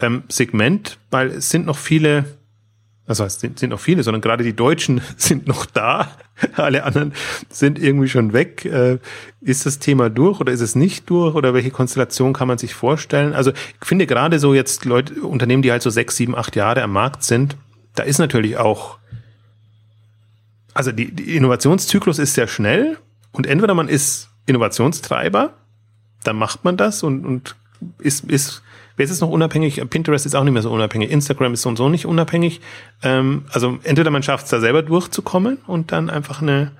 ähm, Segment, weil es sind noch viele das heißt, sind, sind noch viele, sondern gerade die Deutschen sind noch da. Alle anderen sind irgendwie schon weg. Äh, ist das Thema durch oder ist es nicht durch oder welche Konstellation kann man sich vorstellen? Also ich finde gerade so jetzt Leute, Unternehmen, die halt so sechs, sieben, acht Jahre am Markt sind, da ist natürlich auch, also die, die Innovationszyklus ist sehr schnell und entweder man ist Innovationstreiber, dann macht man das und, und ist, ist Wer ist noch unabhängig? Pinterest ist auch nicht mehr so unabhängig. Instagram ist so und so nicht unabhängig. Ähm, also entweder man schafft es da selber durchzukommen und dann einfach eine,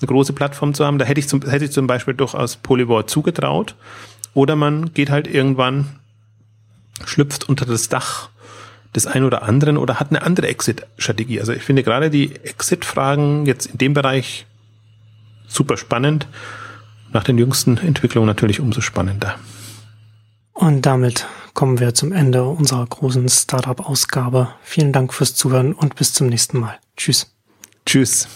eine große Plattform zu haben. Da hätte ich zum, hätte ich zum Beispiel durchaus Polyvore zugetraut. Oder man geht halt irgendwann, schlüpft unter das Dach des einen oder anderen oder hat eine andere Exit-Strategie. Also ich finde gerade die Exit-Fragen jetzt in dem Bereich super spannend. Nach den jüngsten Entwicklungen natürlich umso spannender. Und damit kommen wir zum Ende unserer großen Startup-Ausgabe. Vielen Dank fürs Zuhören und bis zum nächsten Mal. Tschüss. Tschüss.